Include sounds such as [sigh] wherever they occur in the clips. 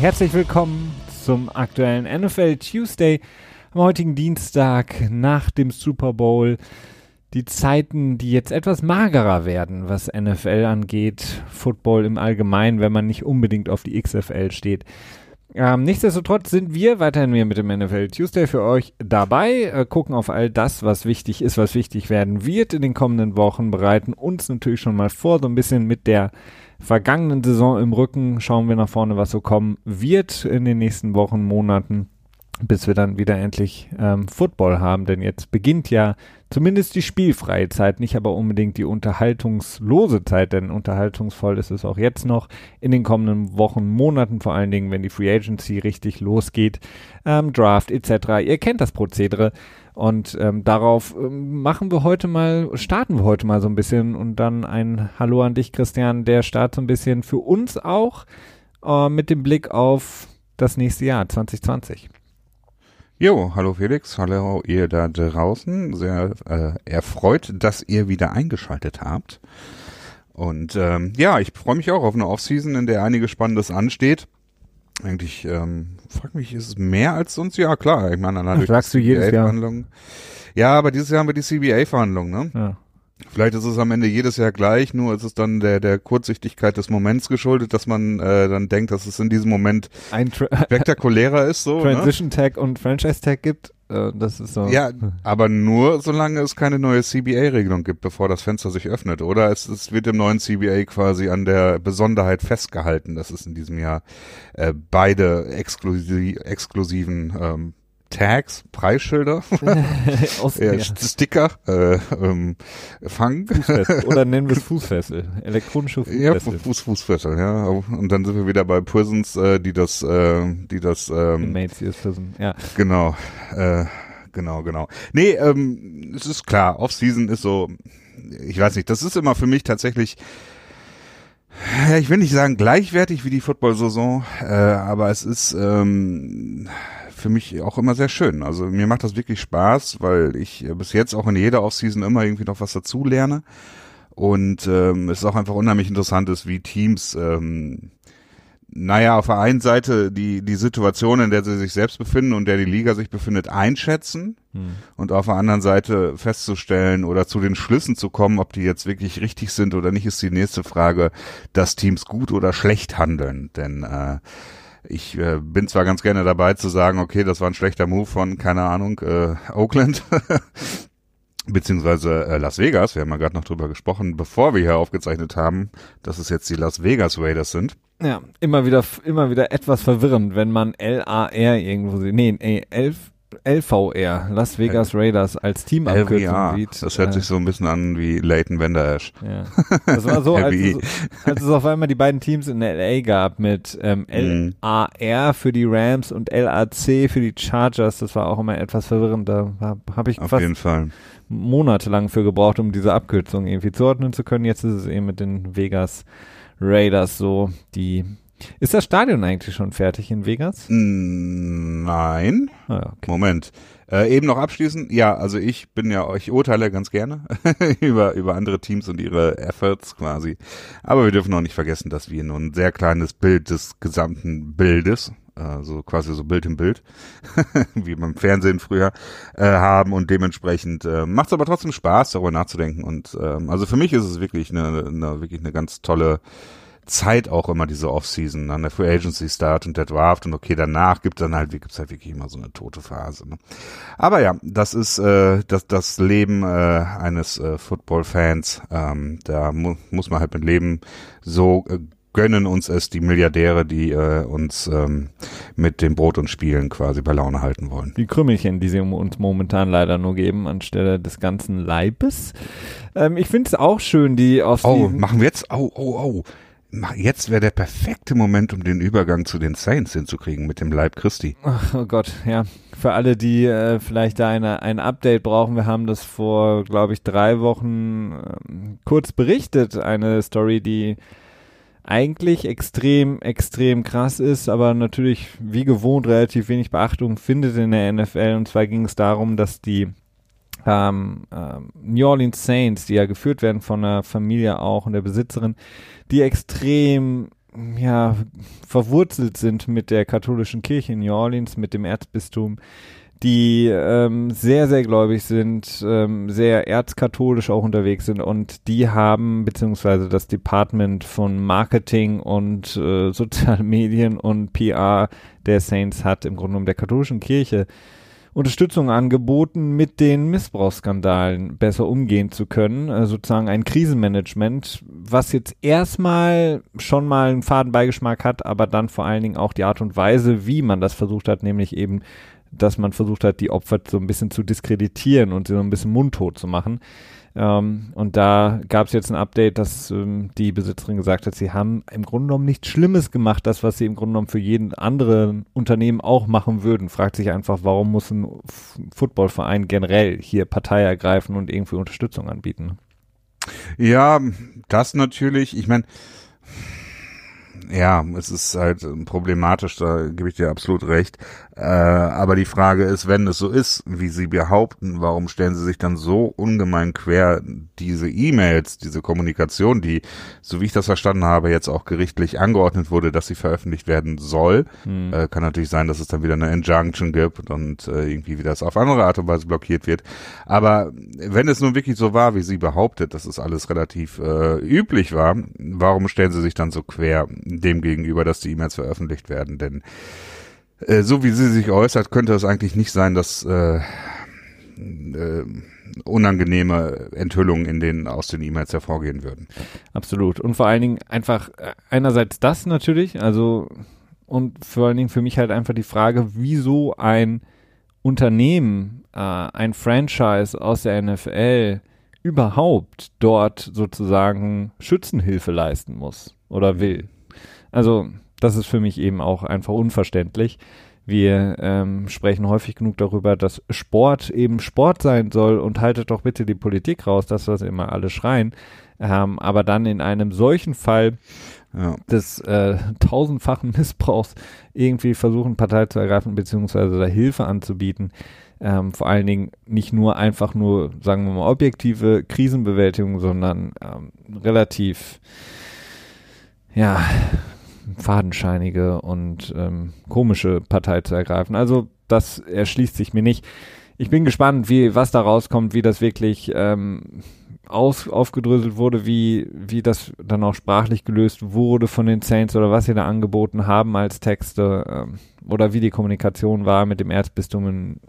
Herzlich willkommen zum aktuellen NFL Tuesday am heutigen Dienstag nach dem Super Bowl. Die Zeiten, die jetzt etwas magerer werden, was NFL angeht, Football im Allgemeinen, wenn man nicht unbedingt auf die XFL steht. Ähm, nichtsdestotrotz sind wir weiterhin mit dem NFL Tuesday für euch dabei, äh, gucken auf all das, was wichtig ist, was wichtig werden wird in den kommenden Wochen, bereiten uns natürlich schon mal vor, so ein bisschen mit der vergangenen Saison im Rücken, schauen wir nach vorne, was so kommen wird in den nächsten Wochen, Monaten bis wir dann wieder endlich ähm, Football haben. Denn jetzt beginnt ja zumindest die spielfreie Zeit, nicht aber unbedingt die unterhaltungslose Zeit, denn unterhaltungsvoll ist es auch jetzt noch in den kommenden Wochen, Monaten, vor allen Dingen, wenn die Free Agency richtig losgeht, ähm, Draft etc. Ihr kennt das Prozedere. Und ähm, darauf ähm, machen wir heute mal, starten wir heute mal so ein bisschen und dann ein Hallo an dich, Christian, der Start so ein bisschen für uns auch äh, mit dem Blick auf das nächste Jahr 2020. Jo, hallo Felix, hallo ihr da draußen. Sehr äh, erfreut, dass ihr wieder eingeschaltet habt. Und ähm, ja, ich freue mich auch auf eine Offseason, in der einiges Spannendes ansteht. Eigentlich, ähm, frag mich, ist es mehr als sonst? Ja, klar. Ich meine, dann sagst du jedes Jahr. Ja, aber dieses Jahr haben wir die CBA-Verhandlungen, ne? Ja. Vielleicht ist es am Ende jedes Jahr gleich, nur ist es dann der, der Kurzsichtigkeit des Moments geschuldet, dass man äh, dann denkt, dass es in diesem Moment Ein spektakulärer ist. So, ne? Transition ne? Tag und Franchise Tag gibt. Äh, das ist so. Ja, aber nur solange es keine neue CBA-Regelung gibt, bevor das Fenster sich öffnet. Oder es, es wird im neuen CBA quasi an der Besonderheit festgehalten, dass es in diesem Jahr äh, beide exklusiv, exklusiven ähm, Tags, Preisschilder, [laughs] ja, Sticker, äh, ähm, Fang. Oder nennen wir es [laughs] Fußfessel, elektronische Fußfessel. Ja, Fuß, Fußfessel, ja. Und dann sind wir wieder bei Prisons, äh, die das, äh, die das, ähm, Inmates ist Prison, ja. Genau, äh, genau, genau. Nee, ähm, es ist klar, Off-Season ist so, ich weiß nicht, das ist immer für mich tatsächlich, ich will nicht sagen gleichwertig wie die Football-Saison, äh, aber es ist, ähm, für mich auch immer sehr schön. Also mir macht das wirklich Spaß, weil ich äh, bis jetzt auch in jeder Offseason immer irgendwie noch was dazu lerne. Und ähm, es ist auch einfach unheimlich interessant ist, wie Teams, ähm, naja, auf der einen Seite die, die Situation, in der sie sich selbst befinden und der die Liga sich befindet, einschätzen hm. und auf der anderen Seite festzustellen oder zu den Schlüssen zu kommen, ob die jetzt wirklich richtig sind oder nicht, ist die nächste Frage, dass Teams gut oder schlecht handeln. Denn äh, ich äh, bin zwar ganz gerne dabei zu sagen, okay, das war ein schlechter Move von, keine Ahnung, äh, Oakland, [laughs] beziehungsweise äh, Las Vegas. Wir haben ja gerade noch drüber gesprochen, bevor wir hier aufgezeichnet haben, dass es jetzt die Las Vegas Raiders sind. Ja, immer wieder, immer wieder etwas verwirrend, wenn man LAR irgendwo sieht. Nee, nee, elf, LVR, Las Vegas Raiders als Teamabkürzung sieht. Das hört äh, sich so ein bisschen an wie Leighton Vander Esch. Ja. Das war so, [laughs] als, es, als es auf einmal die beiden Teams in LA gab mit ähm, mhm. LAR für die Rams und LAC für die Chargers. Das war auch immer etwas verwirrend. Da habe hab ich auf fast jeden Fall. monatelang für gebraucht, um diese Abkürzung irgendwie zuordnen zu können. Jetzt ist es eben mit den Vegas Raiders so, die ist das Stadion eigentlich schon fertig in Vegas? Nein. Ah, okay. Moment. Äh, eben noch abschließen. Ja, also ich bin ja, ich urteile ganz gerne [laughs] über, über andere Teams und ihre Efforts quasi. Aber wir dürfen auch nicht vergessen, dass wir nur ein sehr kleines Bild des gesamten Bildes, äh, so quasi so Bild im Bild, [laughs] wie beim Fernsehen früher, äh, haben und dementsprechend äh, macht es aber trotzdem Spaß, darüber nachzudenken. Und ähm, also für mich ist es wirklich eine, eine wirklich eine ganz tolle Zeit auch immer diese Offseason, an der Free Agency Start und der Draft und okay, danach gibt dann halt, wie gibt's halt wirklich immer so eine tote Phase. Ne? Aber ja, das ist äh, das, das Leben äh, eines äh, Football-Fans. Ähm, da mu muss man halt mit leben. So äh, gönnen uns es die Milliardäre, die äh, uns ähm, mit dem Brot und Spielen quasi bei Laune halten wollen. Die Krümmelchen, die sie uns momentan leider nur geben, anstelle des ganzen Leibes. Ähm, ich finde es auch schön, die auf Oh, machen wir jetzt? Oh, oh, oh jetzt wäre der perfekte Moment, um den Übergang zu den Saints hinzukriegen mit dem Leib Christi. Ach, oh Gott, ja. Für alle, die äh, vielleicht da eine, ein Update brauchen, wir haben das vor, glaube ich, drei Wochen ähm, kurz berichtet. Eine Story, die eigentlich extrem, extrem krass ist, aber natürlich wie gewohnt relativ wenig Beachtung findet in der NFL. Und zwar ging es darum, dass die ähm, ähm, New Orleans Saints, die ja geführt werden von einer Familie auch und der Besitzerin, die extrem ja, verwurzelt sind mit der katholischen Kirche in New Orleans, mit dem Erzbistum, die ähm, sehr, sehr gläubig sind, ähm, sehr erzkatholisch auch unterwegs sind und die haben, beziehungsweise das Department von Marketing und äh, [laughs] sozialen Medien und PR der Saints hat im Grunde genommen der katholischen Kirche Unterstützung angeboten, mit den Missbrauchsskandalen besser umgehen zu können, äh, sozusagen ein Krisenmanagement, was jetzt erstmal schon mal einen Fadenbeigeschmack hat, aber dann vor allen Dingen auch die Art und Weise, wie man das versucht hat, nämlich eben dass man versucht hat, die Opfer so ein bisschen zu diskreditieren und sie so ein bisschen mundtot zu machen. Ähm, und da gab es jetzt ein Update, dass ähm, die Besitzerin gesagt hat, sie haben im Grunde genommen nichts Schlimmes gemacht, das, was sie im Grunde genommen für jeden anderen Unternehmen auch machen würden. Fragt sich einfach, warum muss ein Footballverein generell hier Partei ergreifen und irgendwie Unterstützung anbieten? Ja, das natürlich. Ich meine, ja, es ist halt problematisch, da gebe ich dir absolut recht. Äh, aber die Frage ist, wenn es so ist, wie Sie behaupten, warum stellen Sie sich dann so ungemein quer diese E-Mails, diese Kommunikation, die, so wie ich das verstanden habe, jetzt auch gerichtlich angeordnet wurde, dass sie veröffentlicht werden soll. Hm. Äh, kann natürlich sein, dass es dann wieder eine Injunction gibt und äh, irgendwie wieder das auf andere Art und Weise blockiert wird. Aber wenn es nun wirklich so war, wie sie behauptet, dass es alles relativ äh, üblich war, warum stellen Sie sich dann so quer dem gegenüber, dass die E-Mails veröffentlicht werden? Denn äh, so wie sie sich äußert, könnte es eigentlich nicht sein, dass äh, äh, unangenehme Enthüllungen in den aus den E-Mails hervorgehen würden. Absolut. Und vor allen Dingen einfach äh, einerseits das natürlich, also und vor allen Dingen für mich halt einfach die Frage, wieso ein Unternehmen, äh, ein Franchise aus der NFL überhaupt dort sozusagen Schützenhilfe leisten muss oder will. Also das ist für mich eben auch einfach unverständlich. Wir ähm, sprechen häufig genug darüber, dass Sport eben Sport sein soll und haltet doch bitte die Politik raus, das, was immer alle schreien. Ähm, aber dann in einem solchen Fall ja. des äh, tausendfachen [laughs] Missbrauchs irgendwie versuchen, Partei zu ergreifen, beziehungsweise da Hilfe anzubieten. Ähm, vor allen Dingen nicht nur einfach nur, sagen wir mal, objektive Krisenbewältigung, sondern ähm, relativ, ja, fadenscheinige und ähm, komische Partei zu ergreifen. Also das erschließt sich mir nicht. Ich bin gespannt, wie was da rauskommt, wie das wirklich ähm, aus, aufgedröselt wurde, wie, wie das dann auch sprachlich gelöst wurde von den Saints oder was sie da angeboten haben als Texte ähm, oder wie die Kommunikation war mit dem Erzbistum. In,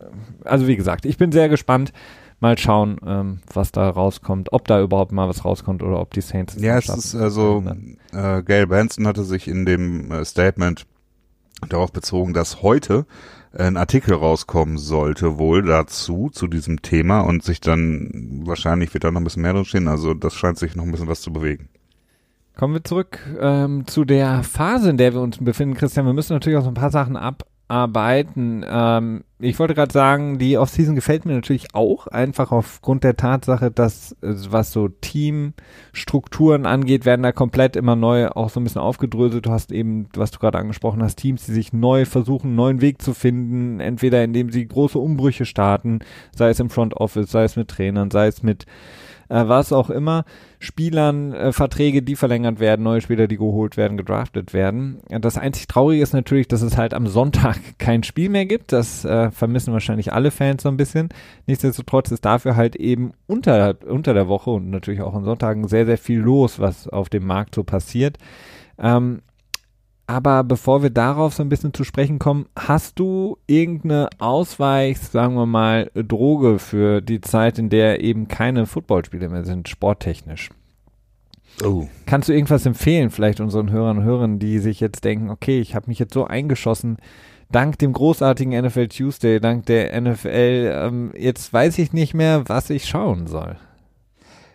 also wie gesagt, ich bin sehr gespannt mal schauen, ähm, was da rauskommt, ob da überhaupt mal was rauskommt oder ob die Saints es Ja, es ist also, äh, Gail Benson hatte sich in dem äh, Statement darauf bezogen, dass heute ein Artikel rauskommen sollte, wohl dazu, zu diesem Thema und sich dann, wahrscheinlich wird da noch ein bisschen mehr drin stehen, also das scheint sich noch ein bisschen was zu bewegen. Kommen wir zurück ähm, zu der Phase, in der wir uns befinden, Christian. Wir müssen natürlich auch so ein paar Sachen ab arbeiten. Ähm, ich wollte gerade sagen, die Offseason gefällt mir natürlich auch, einfach aufgrund der Tatsache, dass äh, was so Teamstrukturen angeht, werden da komplett immer neu auch so ein bisschen aufgedröselt. Du hast eben, was du gerade angesprochen hast, Teams, die sich neu versuchen, einen neuen Weg zu finden, entweder indem sie große Umbrüche starten, sei es im Front Office, sei es mit Trainern, sei es mit äh, was auch immer, Spielern, äh, Verträge, die verlängert werden, neue Spieler, die geholt werden, gedraftet werden. Das einzig Traurige ist natürlich, dass es halt am Sonntag [laughs] kein Spiel mehr gibt. Das äh, vermissen wahrscheinlich alle Fans so ein bisschen. Nichtsdestotrotz ist dafür halt eben unter, unter der Woche und natürlich auch an Sonntagen sehr, sehr viel los, was auf dem Markt so passiert. Ähm, aber bevor wir darauf so ein bisschen zu sprechen kommen, hast du irgendeine Ausweich, sagen wir mal, Droge für die Zeit, in der eben keine Footballspiele mehr sind, sporttechnisch? Oh. Kannst du irgendwas empfehlen, vielleicht unseren Hörern und Hörern, die sich jetzt denken, okay, ich habe mich jetzt so eingeschossen, dank dem großartigen NFL Tuesday, dank der NFL, ähm, jetzt weiß ich nicht mehr, was ich schauen soll.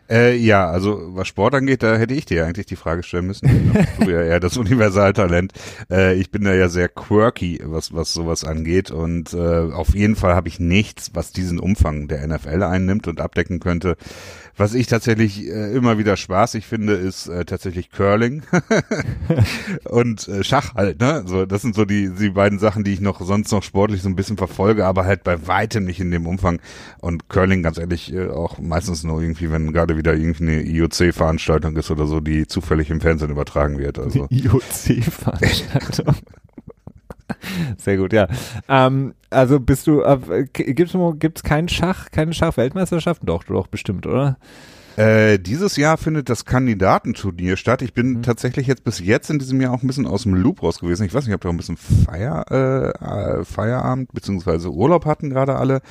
Äh, ja, also was Sport angeht, da hätte ich dir eigentlich die Frage stellen müssen. Du ja eher das [laughs] Universaltalent. Äh, ich bin da ja sehr quirky, was was sowas angeht und äh, auf jeden Fall habe ich nichts, was diesen Umfang der NFL einnimmt und abdecken könnte. Was ich tatsächlich äh, immer wieder spaßig finde, ist äh, tatsächlich Curling [laughs] und äh, Schach halt. Ne, so das sind so die die beiden Sachen, die ich noch sonst noch sportlich so ein bisschen verfolge, aber halt bei weitem nicht in dem Umfang. Und Curling, ganz ehrlich, äh, auch meistens nur irgendwie, wenn gerade wieder irgendeine IOC-Veranstaltung ist oder so, die zufällig im Fernsehen übertragen wird. Also. [laughs] IOC-Veranstaltung. [laughs] Sehr gut, ja. Ähm, also bist du, äh, gibt's gibt's keinen Schach, keine Schachweltmeisterschaft? Doch, doch bestimmt, oder? Äh, dieses Jahr findet das Kandidatenturnier statt. Ich bin mhm. tatsächlich jetzt bis jetzt in diesem Jahr auch ein bisschen aus dem Loop raus gewesen. Ich weiß nicht, ob wir auch ein bisschen Feier, äh, Feierabend beziehungsweise Urlaub hatten gerade alle.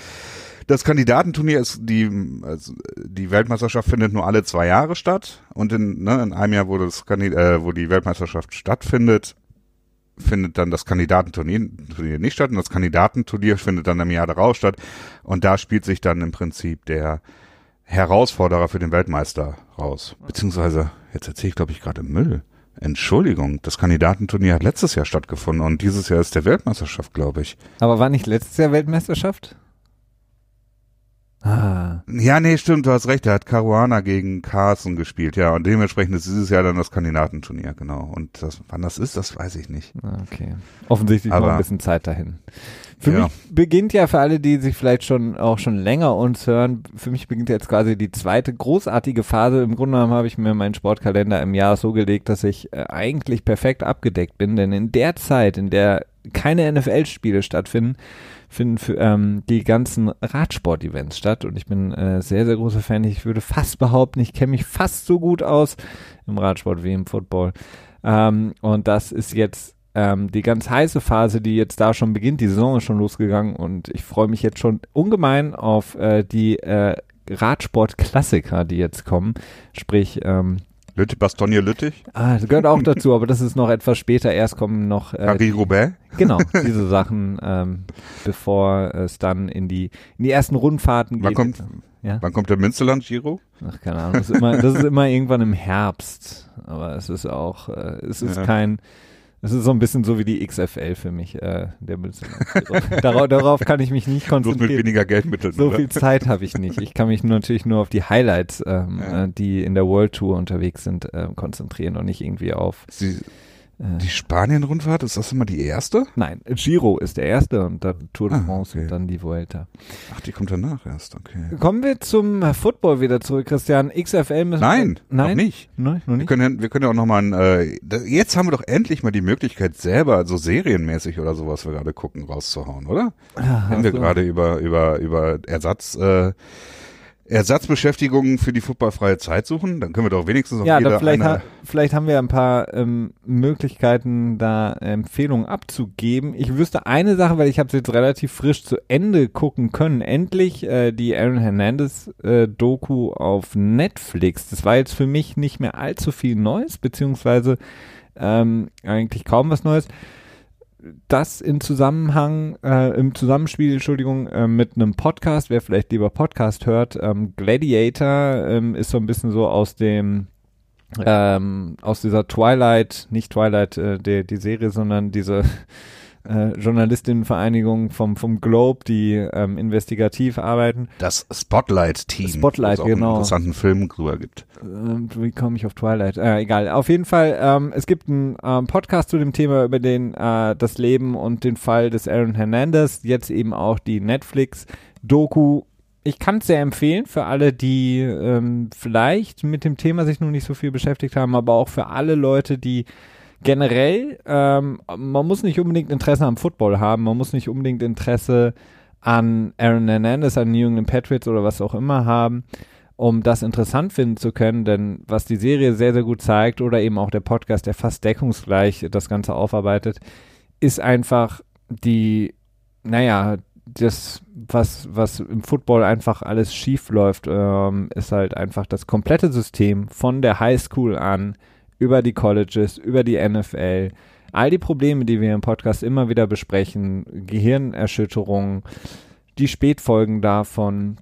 Das Kandidatenturnier ist die, also die Weltmeisterschaft findet nur alle zwei Jahre statt und in, ne, in einem Jahr, wo das äh, wo die Weltmeisterschaft stattfindet, findet dann das Kandidatenturnier Turnier nicht statt und das Kandidatenturnier findet dann im Jahr darauf statt und da spielt sich dann im Prinzip der Herausforderer für den Weltmeister raus. Beziehungsweise, jetzt erzähle ich glaube ich gerade Müll. Entschuldigung, das Kandidatenturnier hat letztes Jahr stattgefunden und dieses Jahr ist der Weltmeisterschaft, glaube ich. Aber war nicht letztes Jahr Weltmeisterschaft? Ah. Ja, nee, stimmt, du hast recht. Er hat Caruana gegen Carson gespielt, ja. Und dementsprechend ist dieses Jahr dann das Kandidatenturnier, genau. Und das, wann das ist, das weiß ich nicht. Ah, okay. Offensichtlich Aber, noch ein bisschen Zeit dahin. Für ja. mich beginnt ja für alle, die sich vielleicht schon auch schon länger uns hören, für mich beginnt jetzt quasi die zweite großartige Phase. Im Grunde genommen habe ich mir meinen Sportkalender im Jahr so gelegt, dass ich äh, eigentlich perfekt abgedeckt bin. Denn in der Zeit, in der keine NFL-Spiele stattfinden, finden für, ähm, die ganzen Radsport-Events statt und ich bin äh, sehr, sehr großer Fan. Ich würde fast behaupten, ich kenne mich fast so gut aus im Radsport wie im Football. Ähm, und das ist jetzt ähm, die ganz heiße Phase, die jetzt da schon beginnt. Die Saison ist schon losgegangen und ich freue mich jetzt schon ungemein auf äh, die äh, Radsport-Klassiker, die jetzt kommen. Sprich, ähm, Lüttich, Bastogne Lüttich? Ah, das gehört auch dazu, aber das ist noch etwas später. Erst kommen noch äh, Paris-Roubaix? Genau, [laughs] diese Sachen, ähm, bevor es dann in die in die ersten Rundfahrten wann geht. Kommt, ja? Wann kommt der Münsterland-Giro? Ach, keine Ahnung. Das ist, immer, das ist [laughs] immer irgendwann im Herbst. Aber es ist auch, äh, es ist ja. kein das ist so ein bisschen so wie die XFL für mich, äh, der darauf, darauf kann ich mich nicht konzentrieren. Bloß mit weniger Geldmitteln. So viel Zeit habe ich nicht. Ich kann mich natürlich nur auf die Highlights, ähm, ja. äh, die in der World Tour unterwegs sind, äh, konzentrieren und nicht irgendwie auf. Sie. Die Spanien-Rundfahrt, ist das immer die erste? Nein, Giro ist der erste und dann Tour de ah, France okay. und dann die Vuelta. Ach, die kommt danach erst, okay. Kommen wir zum Football wieder zurück, Christian. XFL müssen Nein, wir, nein, noch nicht. Nein, noch nicht. Wir können, wir können ja auch nochmal, äh, jetzt haben wir doch endlich mal die Möglichkeit, selber so serienmäßig oder sowas wir gerade gucken, rauszuhauen, oder? Ja, Wenn wir also. gerade über, über, über Ersatz, äh, Ersatzbeschäftigungen für die footballfreie Zeit suchen, dann können wir doch wenigstens noch ja, jeder vielleicht, ha vielleicht haben wir ein paar ähm, Möglichkeiten, da Empfehlungen abzugeben. Ich wüsste eine Sache, weil ich habe es jetzt relativ frisch zu Ende gucken können. Endlich äh, die Aaron Hernandez äh, Doku auf Netflix. Das war jetzt für mich nicht mehr allzu viel Neues, beziehungsweise ähm, eigentlich kaum was Neues das in Zusammenhang, äh, im Zusammenspiel, Entschuldigung, äh, mit einem Podcast, wer vielleicht lieber Podcast hört, ähm, Gladiator ähm, ist so ein bisschen so aus dem, ähm, aus dieser Twilight, nicht Twilight, äh, der, die Serie, sondern diese äh, Journalistinnenvereinigung vom, vom Globe, die ähm, investigativ arbeiten. Das Spotlight-Team. Spotlight, auch genau. Einen interessanten Film drüber gibt. Ähm, wie komme ich auf Twilight? Äh, egal. Auf jeden Fall, ähm, es gibt einen ähm, Podcast zu dem Thema über den, äh, das Leben und den Fall des Aaron Hernandez. Jetzt eben auch die Netflix-Doku ich kann es sehr empfehlen für alle, die ähm, vielleicht mit dem Thema sich noch nicht so viel beschäftigt haben, aber auch für alle Leute, die generell, ähm, man muss nicht unbedingt Interesse am Football haben, man muss nicht unbedingt Interesse an Aaron Hernandez, an New England Patriots oder was auch immer haben, um das interessant finden zu können, denn was die Serie sehr, sehr gut zeigt oder eben auch der Podcast, der fast deckungsgleich das Ganze aufarbeitet, ist einfach die, naja, das, was, was im Football einfach alles schief läuft, ähm, ist halt einfach das komplette System von der Highschool an über die Colleges, über die NFL, all die Probleme, die wir im Podcast immer wieder besprechen, Gehirnerschütterungen, die Spätfolgen davon,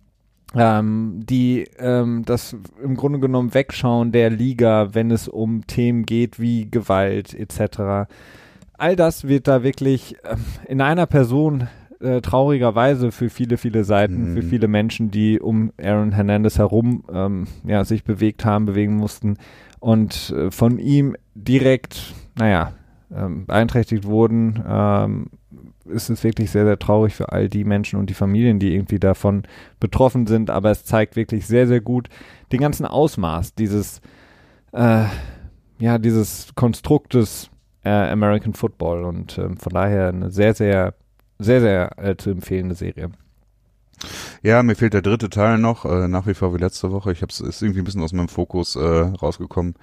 ähm, die ähm, das im Grunde genommen Wegschauen der Liga, wenn es um Themen geht wie Gewalt etc. All das wird da wirklich äh, in einer Person äh, traurigerweise für viele, viele Seiten, mhm. für viele Menschen, die um Aaron Hernandez herum ähm, ja, sich bewegt haben, bewegen mussten, und äh, von ihm direkt, naja, ähm, beeinträchtigt wurden, ähm, ist es wirklich sehr, sehr traurig für all die Menschen und die Familien, die irgendwie davon betroffen sind. Aber es zeigt wirklich sehr, sehr gut den ganzen Ausmaß dieses, äh, ja, dieses Konstruktes äh, American Football und äh, von daher eine sehr, sehr, sehr, sehr äh, zu empfehlende Serie. Ja, mir fehlt der dritte Teil noch, äh, nach wie vor wie letzte Woche. Ich habe es ist irgendwie ein bisschen aus meinem Fokus äh, rausgekommen.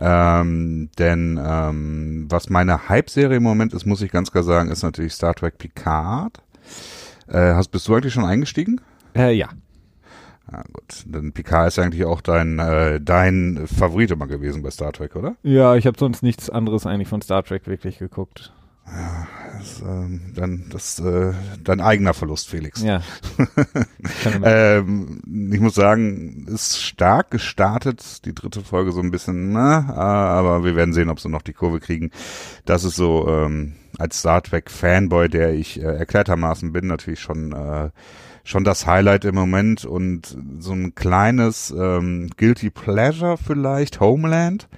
Ähm, denn ähm, was meine Hype-Serie im Moment ist, muss ich ganz klar sagen, ist natürlich Star Trek Picard. Äh, hast, bist du eigentlich schon eingestiegen? Äh, ja. Ja, gut. Denn Picard ist eigentlich auch dein, äh, dein Favorit immer gewesen bei Star Trek, oder? Ja, ich habe sonst nichts anderes eigentlich von Star Trek wirklich geguckt. Ja, das, ähm, dann das äh, dein eigener Verlust, Felix. Ja. [laughs] ähm, ich muss sagen, ist stark gestartet, die dritte Folge so ein bisschen, na, ne? aber wir werden sehen, ob sie noch die Kurve kriegen. Das ist so ähm, als Star Trek Fanboy, der ich äh, erklärtermaßen bin, natürlich schon äh, schon das Highlight im Moment und so ein kleines ähm, Guilty Pleasure vielleicht, Homeland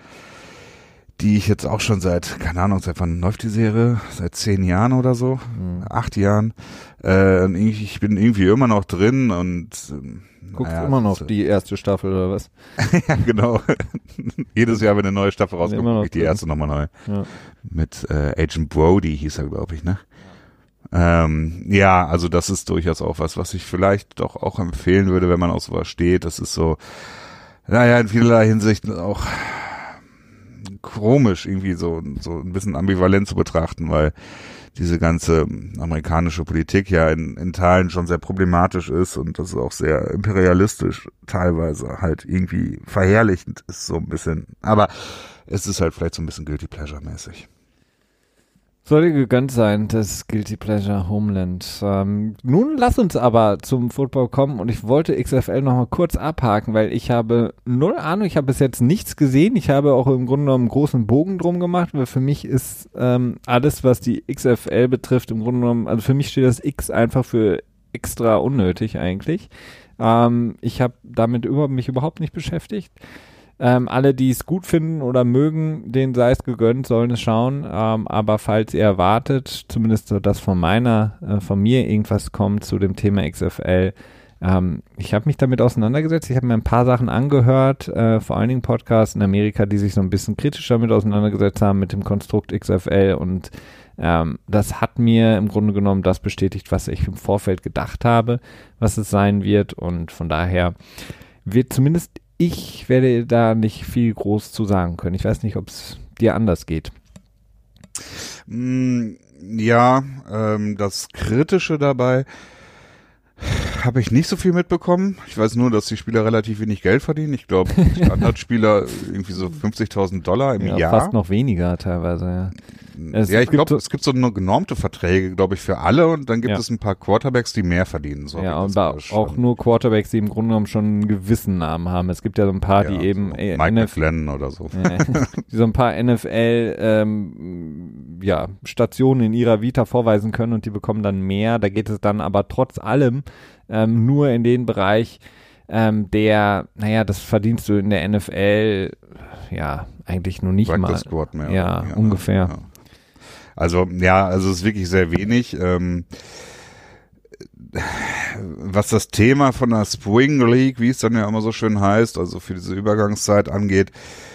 die ich jetzt auch schon seit, keine Ahnung, seit wann läuft die Serie? Seit zehn Jahren oder so, mhm. acht Jahren. Äh, ich bin irgendwie immer noch drin und äh, Guckst naja, immer noch die erste Staffel oder was? [laughs] ja, genau. [laughs] Jedes Jahr, wenn eine neue Staffel rauskommt, gucke ich die erste nochmal neu. Ja. Mit äh, Agent Brody hieß er, glaube ich, ne? Ähm, ja, also das ist durchaus auch was, was ich vielleicht doch auch empfehlen würde, wenn man auf sowas steht. Das ist so, naja, in vielerlei Hinsicht auch komisch, irgendwie so, so ein bisschen ambivalent zu betrachten, weil diese ganze amerikanische Politik ja in, in Teilen schon sehr problematisch ist und das ist auch sehr imperialistisch teilweise halt irgendwie verherrlichend ist so ein bisschen. Aber es ist halt vielleicht so ein bisschen guilty pleasure mäßig. Soll dir gegönnt sein, das Guilty Pleasure Homeland. Ähm, nun lass uns aber zum Football kommen und ich wollte XFL nochmal kurz abhaken, weil ich habe null Ahnung, ich habe bis jetzt nichts gesehen. Ich habe auch im Grunde genommen einen großen Bogen drum gemacht, weil für mich ist ähm, alles, was die XFL betrifft, im Grunde genommen, also für mich steht das X einfach für extra unnötig eigentlich. Ähm, ich habe damit über, mich überhaupt nicht beschäftigt. Ähm, alle, die es gut finden oder mögen, denen sei es gegönnt, sollen es schauen. Ähm, aber falls ihr erwartet, zumindest so, dass von meiner, äh, von mir irgendwas kommt zu dem Thema XFL, ähm, ich habe mich damit auseinandergesetzt. Ich habe mir ein paar Sachen angehört, äh, vor allen Dingen Podcasts in Amerika, die sich so ein bisschen kritisch damit auseinandergesetzt haben mit dem Konstrukt XFL und ähm, das hat mir im Grunde genommen das bestätigt, was ich im Vorfeld gedacht habe, was es sein wird und von daher wird zumindest ich werde da nicht viel groß zu sagen können. Ich weiß nicht, ob es dir anders geht. Mm, ja, ähm, das Kritische dabei habe ich nicht so viel mitbekommen. Ich weiß nur, dass die Spieler relativ wenig Geld verdienen. Ich glaube, [laughs] Standardspieler irgendwie so 50.000 Dollar im ja, Jahr. Fast noch weniger teilweise, ja. Es ja, ich glaube, es gibt so nur genormte Verträge, glaube ich, für alle und dann gibt ja. es ein paar Quarterbacks, die mehr verdienen. So ja, aber auch nur Quarterbacks, die im Grunde genommen schon einen gewissen Namen haben. Es gibt ja so ein paar, ja, die eben so äh, Mike McFlynn oder so. Ja, [laughs] die so ein paar NFL ähm, ja, Stationen in ihrer Vita vorweisen können und die bekommen dann mehr. Da geht es dann aber trotz allem ähm, nur in den Bereich, ähm, der, naja, das verdienst du in der NFL, ja, eigentlich nur nicht Practice mal. Squad mehr. Ja, ja ungefähr. Ja. Also, ja, also es ist wirklich sehr wenig. Ähm, was das Thema von der Spring League, wie es dann ja immer so schön heißt, also für diese Übergangszeit angeht,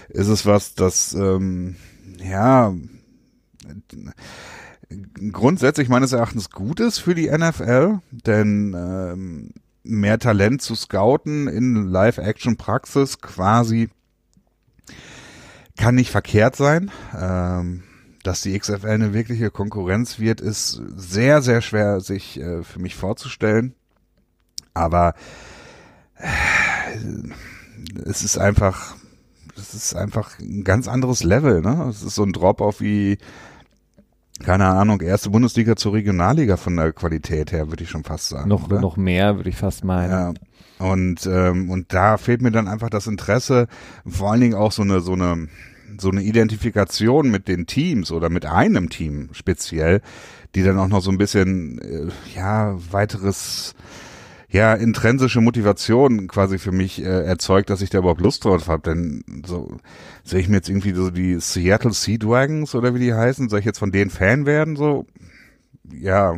ist es was, das, ähm, ja, grundsätzlich meines Erachtens gut ist für die NFL, denn ähm, mehr Talent zu scouten in Live-Action-Praxis quasi kann nicht verkehrt sein. Ähm, dass die XFL eine wirkliche Konkurrenz wird, ist sehr, sehr schwer sich äh, für mich vorzustellen. Aber äh, es ist einfach, es ist einfach ein ganz anderes Level, ne? Es ist so ein Drop auf wie keine Ahnung, erste Bundesliga zur Regionalliga von der Qualität her, würde ich schon fast sagen. Noch, noch mehr, würde ich fast meinen. Ja. Und, ähm, und da fehlt mir dann einfach das Interesse, vor allen Dingen auch so eine, so eine, so eine Identifikation mit den Teams oder mit einem Team speziell, die dann auch noch so ein bisschen, äh, ja, weiteres, ja, intrinsische Motivation quasi für mich äh, erzeugt, dass ich da überhaupt Lust drauf habe. Denn so sehe ich mir jetzt irgendwie so die Seattle Sea Dragons oder wie die heißen, soll ich jetzt von denen Fan werden? So ja,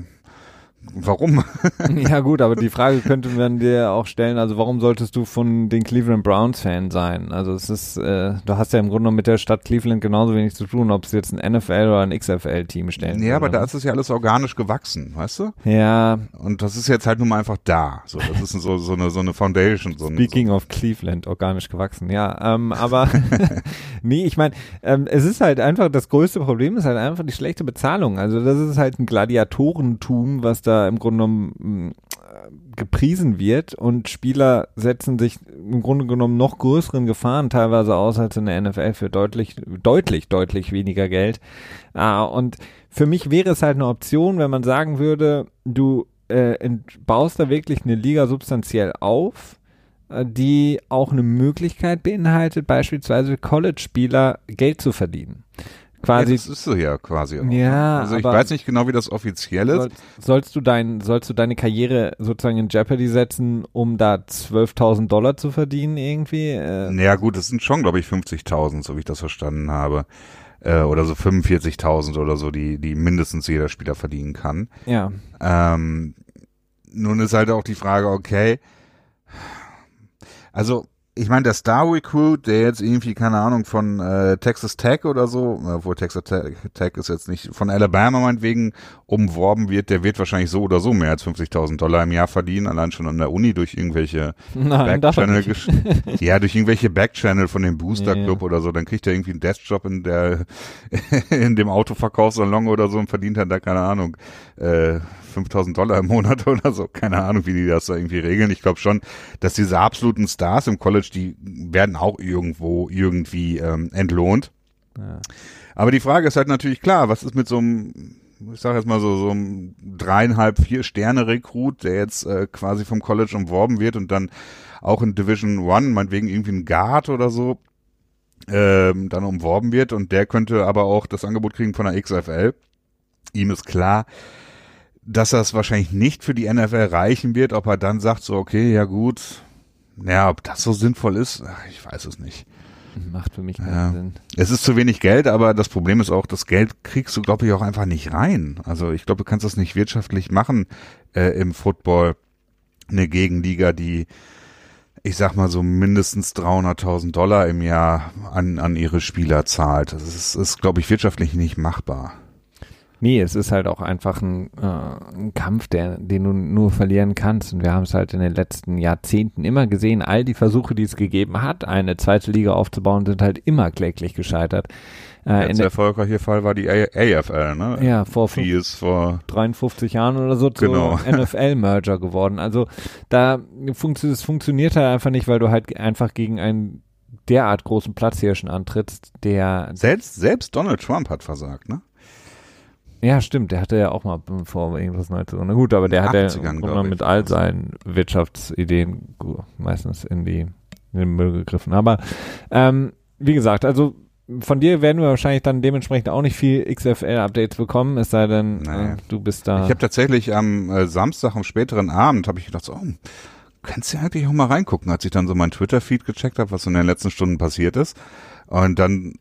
Warum? [laughs] ja gut, aber die Frage könnte man dir auch stellen, also warum solltest du von den Cleveland Browns Fan sein? Also es ist, äh, du hast ja im Grunde mit der Stadt Cleveland genauso wenig zu tun, ob es jetzt ein NFL oder ein XFL Team stellen. Ja, aber da ist es ja alles organisch gewachsen, weißt du? Ja. Und das ist jetzt halt nun mal einfach da. So, das ist so, so eine, so eine Foundation. So Speaking so. of Cleveland, organisch gewachsen, ja. Ähm, aber [laughs] nee, ich meine, ähm, es ist halt einfach, das größte Problem ist halt einfach die schlechte Bezahlung. Also das ist halt ein Gladiatorentum, was da da im Grunde genommen mm, gepriesen wird und Spieler setzen sich im Grunde genommen noch größeren Gefahren teilweise aus als in der NFL für deutlich, deutlich, deutlich weniger Geld. Ah, und für mich wäre es halt eine Option, wenn man sagen würde, du äh, baust da wirklich eine Liga substanziell auf, äh, die auch eine Möglichkeit beinhaltet, beispielsweise College-Spieler Geld zu verdienen quasi. Ja, das ist so ja quasi. Auch. Ja, also ich weiß nicht genau, wie das offiziell ist. Soll, sollst du dein, sollst du deine Karriere sozusagen in Jeopardy setzen, um da 12.000 Dollar zu verdienen irgendwie? Äh, ja gut, das sind schon, glaube ich, 50.000, so wie ich das verstanden habe. Äh, oder so 45.000 oder so, die, die mindestens jeder Spieler verdienen kann. Ja. Ähm, nun ist halt auch die Frage, okay, also ich meine, der Star Recruit, der jetzt irgendwie, keine Ahnung, von äh, Texas Tech oder so, obwohl Texas Tech, Tech ist jetzt nicht, von Alabama meinetwegen umworben wird, der wird wahrscheinlich so oder so mehr als 50.000 Dollar im Jahr verdienen, allein schon an der Uni durch irgendwelche [laughs] Backchannel, [laughs] ja, durch irgendwelche Backchannel von dem Booster Club yeah. oder so, dann kriegt er irgendwie einen Deskjob in der, [laughs] in dem Autoverkaufssalon oder so und verdient dann da, keine Ahnung, äh, 5000 Dollar im Monat [laughs] oder so. Keine Ahnung, wie die das da irgendwie regeln. Ich glaube schon, dass diese absoluten Stars im College, die werden auch irgendwo irgendwie ähm, entlohnt. Ja. Aber die Frage ist halt natürlich klar, was ist mit so einem, ich sage jetzt mal so, so einem dreieinhalb, vier Sterne Rekrut, der jetzt äh, quasi vom College umworben wird und dann auch in Division One, meinetwegen irgendwie ein Guard oder so, ähm, dann umworben wird und der könnte aber auch das Angebot kriegen von der XFL. Ihm ist klar, dass das wahrscheinlich nicht für die NFL reichen wird, ob er dann sagt so, okay, ja gut, ja, ob das so sinnvoll ist, ach, ich weiß es nicht. Macht für mich keinen ja. Sinn. Es ist zu wenig Geld, aber das Problem ist auch, das Geld kriegst du, glaube ich, auch einfach nicht rein. Also ich glaube, du kannst das nicht wirtschaftlich machen äh, im Football. Eine Gegenliga, die, ich sag mal so mindestens 300.000 Dollar im Jahr an, an ihre Spieler zahlt. Das ist, ist glaube ich, wirtschaftlich nicht machbar. Nee, es ist halt auch einfach ein, äh, ein Kampf, der, den du nur verlieren kannst. Und wir haben es halt in den letzten Jahrzehnten immer gesehen. All die Versuche, die es gegeben hat, eine zweite Liga aufzubauen, sind halt immer kläglich gescheitert. Äh, der erfolgreiche Fall war die A AFL, ne? Ja, vor, die ist vor 53 Jahren oder so genau. [laughs] NFL-Merger geworden. Also da funktio es funktioniert halt einfach nicht, weil du halt einfach gegen einen derart großen Platzhirschen antrittst, der selbst selbst Donald Trump hat versagt, ne? Ja, stimmt, der hatte ja auch mal vor irgendwas Neues zu Na gut, aber der hat ja mit all seinen Wirtschaftsideen meistens in, die, in den Müll gegriffen. Aber ähm, wie gesagt, also von dir werden wir wahrscheinlich dann dementsprechend auch nicht viel XFL-Updates bekommen, es sei denn, äh, du bist da. Ich habe tatsächlich am äh, Samstag, am späteren Abend, habe ich gedacht, so, oh, kannst du ja eigentlich auch mal reingucken, als ich dann so mein Twitter-Feed gecheckt habe, was in den letzten Stunden passiert ist. Und dann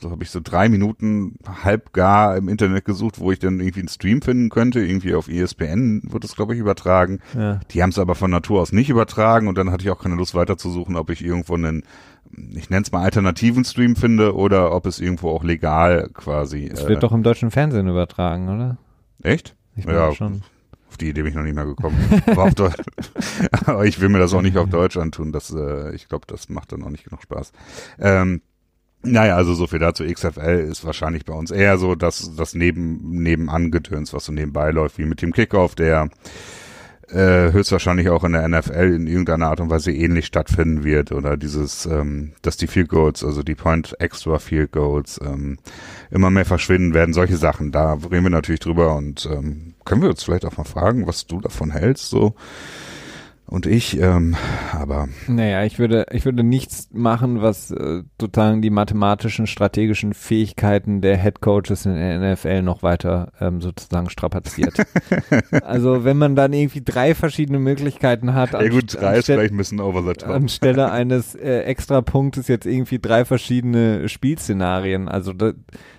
so habe ich so drei Minuten halb gar im Internet gesucht, wo ich dann irgendwie einen Stream finden könnte. Irgendwie auf ESPN wird es, glaube ich, übertragen. Ja. Die haben es aber von Natur aus nicht übertragen und dann hatte ich auch keine Lust weiterzusuchen, ob ich irgendwo einen, ich nenne es mal alternativen Stream finde oder ob es irgendwo auch legal quasi. Es wird äh, doch im deutschen Fernsehen übertragen, oder? Echt? Ich meine ja, schon. Auf die Idee bin ich noch nicht mehr gekommen. aber, auf Deutsch, [laughs] aber ich will mir das auch nicht auf Deutsch antun. Das, äh, ich glaube, das macht dann auch nicht genug Spaß. Ähm, naja, also so viel dazu. XFL ist wahrscheinlich bei uns eher so dass das neben, nebenan-Gedöns, was so nebenbei läuft, wie mit dem Kickoff, der äh, höchstwahrscheinlich auch in der NFL in irgendeiner Art und Weise ähnlich stattfinden wird. Oder dieses, ähm, dass die Field Goals, also die Point Extra Field Goals ähm, immer mehr verschwinden werden, solche Sachen, da reden wir natürlich drüber und ähm, können wir uns vielleicht auch mal fragen, was du davon hältst, so und ich, ähm, aber. Naja, ich würde, ich würde nichts machen, was äh, sozusagen die mathematischen, strategischen Fähigkeiten der Head Coaches in der NFL noch weiter ähm, sozusagen strapaziert. [laughs] also wenn man dann irgendwie drei verschiedene Möglichkeiten hat. Ja gut, drei ist vielleicht ein bisschen over the top. Anstelle [laughs] eines äh, Extrapunktes jetzt irgendwie drei verschiedene Spielszenarien. Also da,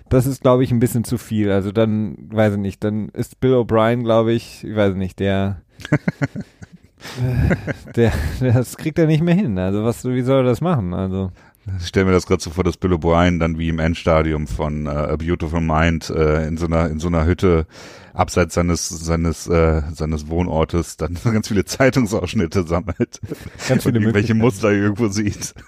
das ist, glaube ich, ein bisschen zu viel. Also dann, weiß ich nicht, dann ist Bill O'Brien, glaube ich, ich weiß nicht, der [laughs] [laughs] der, das kriegt er nicht mehr hin. Also was, wie soll er das machen? Also. Ich stelle mir das gerade so vor, dass Bill O'Brien dann wie im Endstadium von uh, A Beautiful Mind uh, in so einer in so einer Hütte abseits seines seines uh, seines Wohnortes dann [laughs] ganz viele Zeitungsausschnitte sammelt ganz viele und irgendwelche Muster irgendwo sieht. [laughs]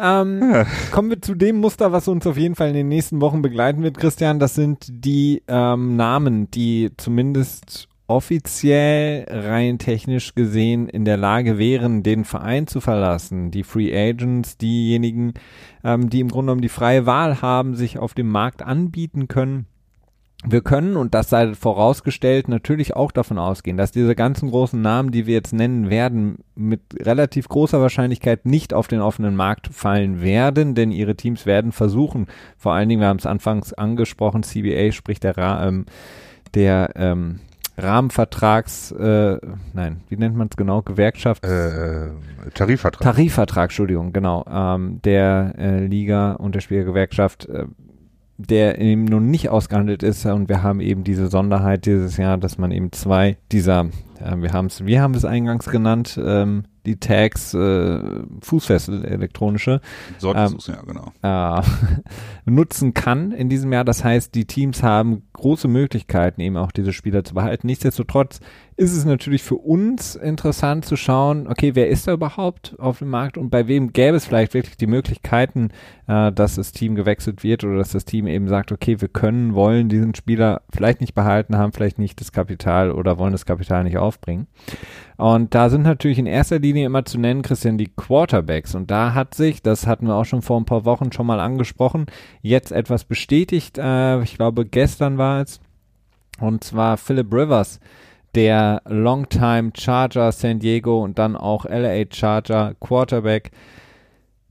Ähm, ja. Kommen wir zu dem Muster, was uns auf jeden Fall in den nächsten Wochen begleiten wird, Christian. Das sind die ähm, Namen, die zumindest offiziell rein technisch gesehen in der Lage wären, den Verein zu verlassen. Die Free Agents, diejenigen, ähm, die im Grunde genommen die freie Wahl haben, sich auf dem Markt anbieten können. Wir können, und das sei vorausgestellt, natürlich auch davon ausgehen, dass diese ganzen großen Namen, die wir jetzt nennen werden, mit relativ großer Wahrscheinlichkeit nicht auf den offenen Markt fallen werden, denn ihre Teams werden versuchen, vor allen Dingen, wir haben es anfangs angesprochen, CBA, sprich der, ähm, der ähm, Rahmenvertrags, äh, nein, wie nennt man es genau, Gewerkschaft? Äh, äh, Tarifvertrag. Tarifvertrag, Entschuldigung, genau, ähm, der äh, Liga und der Spielergewerkschaft, äh, der eben nun nicht ausgehandelt ist und wir haben eben diese Sonderheit dieses Jahr, dass man eben zwei dieser, äh, wir haben es, wir haben es eingangs genannt, ähm, die Tags äh, Fußfessel elektronische ähm, ja, genau. Äh, [laughs] nutzen kann in diesem Jahr. Das heißt, die Teams haben große Möglichkeiten, eben auch diese Spieler zu behalten. Nichtsdestotrotz ist es natürlich für uns interessant zu schauen, okay, wer ist da überhaupt auf dem Markt und bei wem gäbe es vielleicht wirklich die Möglichkeiten, äh, dass das Team gewechselt wird oder dass das Team eben sagt, okay, wir können, wollen diesen Spieler vielleicht nicht behalten, haben vielleicht nicht das Kapital oder wollen das Kapital nicht aufbringen. Und da sind natürlich in erster Linie immer zu nennen, Christian, die Quarterbacks. Und da hat sich, das hatten wir auch schon vor ein paar Wochen schon mal angesprochen, jetzt etwas bestätigt. Äh, ich glaube, gestern war es. Und zwar Philip Rivers der Longtime Charger San Diego und dann auch LA Charger Quarterback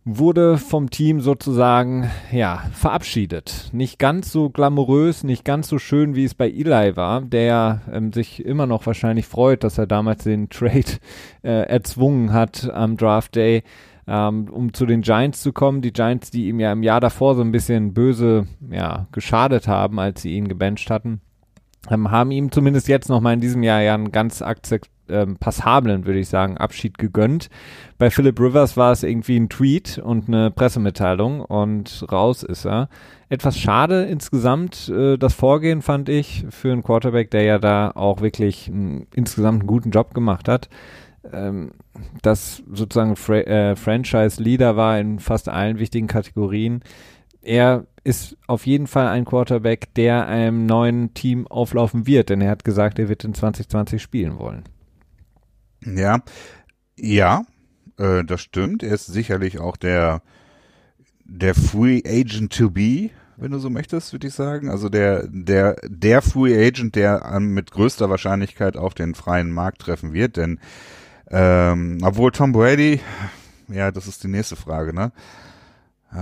wurde vom Team sozusagen ja verabschiedet. Nicht ganz so glamourös, nicht ganz so schön, wie es bei Eli war, der ähm, sich immer noch wahrscheinlich freut, dass er damals den Trade äh, erzwungen hat am Draft Day, ähm, um zu den Giants zu kommen. Die Giants, die ihm ja im Jahr davor so ein bisschen böse ja geschadet haben, als sie ihn gebencht hatten haben ihm zumindest jetzt nochmal in diesem Jahr ja einen ganz ähm, passablen, würde ich sagen, Abschied gegönnt. Bei Philip Rivers war es irgendwie ein Tweet und eine Pressemitteilung und raus ist er. Etwas schade insgesamt äh, das Vorgehen fand ich für einen Quarterback, der ja da auch wirklich insgesamt einen guten Job gemacht hat. Ähm, das sozusagen Fra äh, Franchise-Leader war in fast allen wichtigen Kategorien. Er ist auf jeden Fall ein Quarterback, der einem neuen Team auflaufen wird, denn er hat gesagt, er wird in 2020 spielen wollen. Ja, ja, äh, das stimmt. Er ist sicherlich auch der der Free Agent to be, wenn du so möchtest, würde ich sagen. Also der der der Free Agent, der ähm, mit größter Wahrscheinlichkeit auf den freien Markt treffen wird, denn ähm, obwohl Tom Brady, ja, das ist die nächste Frage, ne?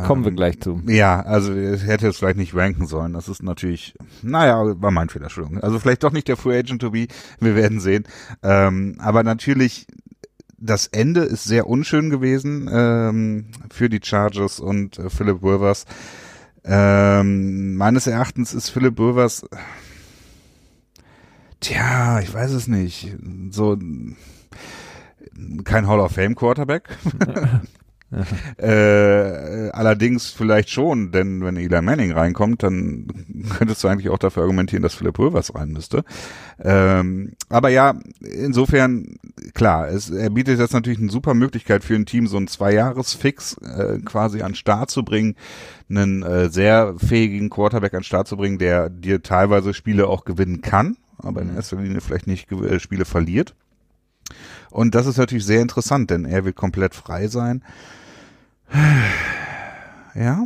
Kommen wir ähm, gleich zu. Ja, also ich hätte es vielleicht nicht ranken sollen. Das ist natürlich, naja, war mein Fehler, Entschuldigung. Also vielleicht doch nicht der Free Agent to be, wir werden sehen. Ähm, aber natürlich, das Ende ist sehr unschön gewesen ähm, für die Chargers und äh, Philip Rivers. Ähm, meines Erachtens ist Philip Rivers, tja, ich weiß es nicht, so kein Hall of Fame Quarterback. [laughs] [laughs] äh, allerdings vielleicht schon, denn wenn Eli Manning reinkommt, dann [laughs] könntest du eigentlich auch dafür argumentieren, dass Philip Rivers rein müsste. Ähm, aber ja, insofern, klar, es, er bietet jetzt natürlich eine super Möglichkeit für ein Team, so ein Zwei-Jahres-Fix äh, quasi an Start zu bringen, einen äh, sehr fähigen Quarterback an Start zu bringen, der dir teilweise Spiele auch gewinnen kann, aber in mhm. erster Linie vielleicht nicht äh, Spiele verliert. Und das ist natürlich sehr interessant, denn er wird komplett frei sein. [sighs] Ja,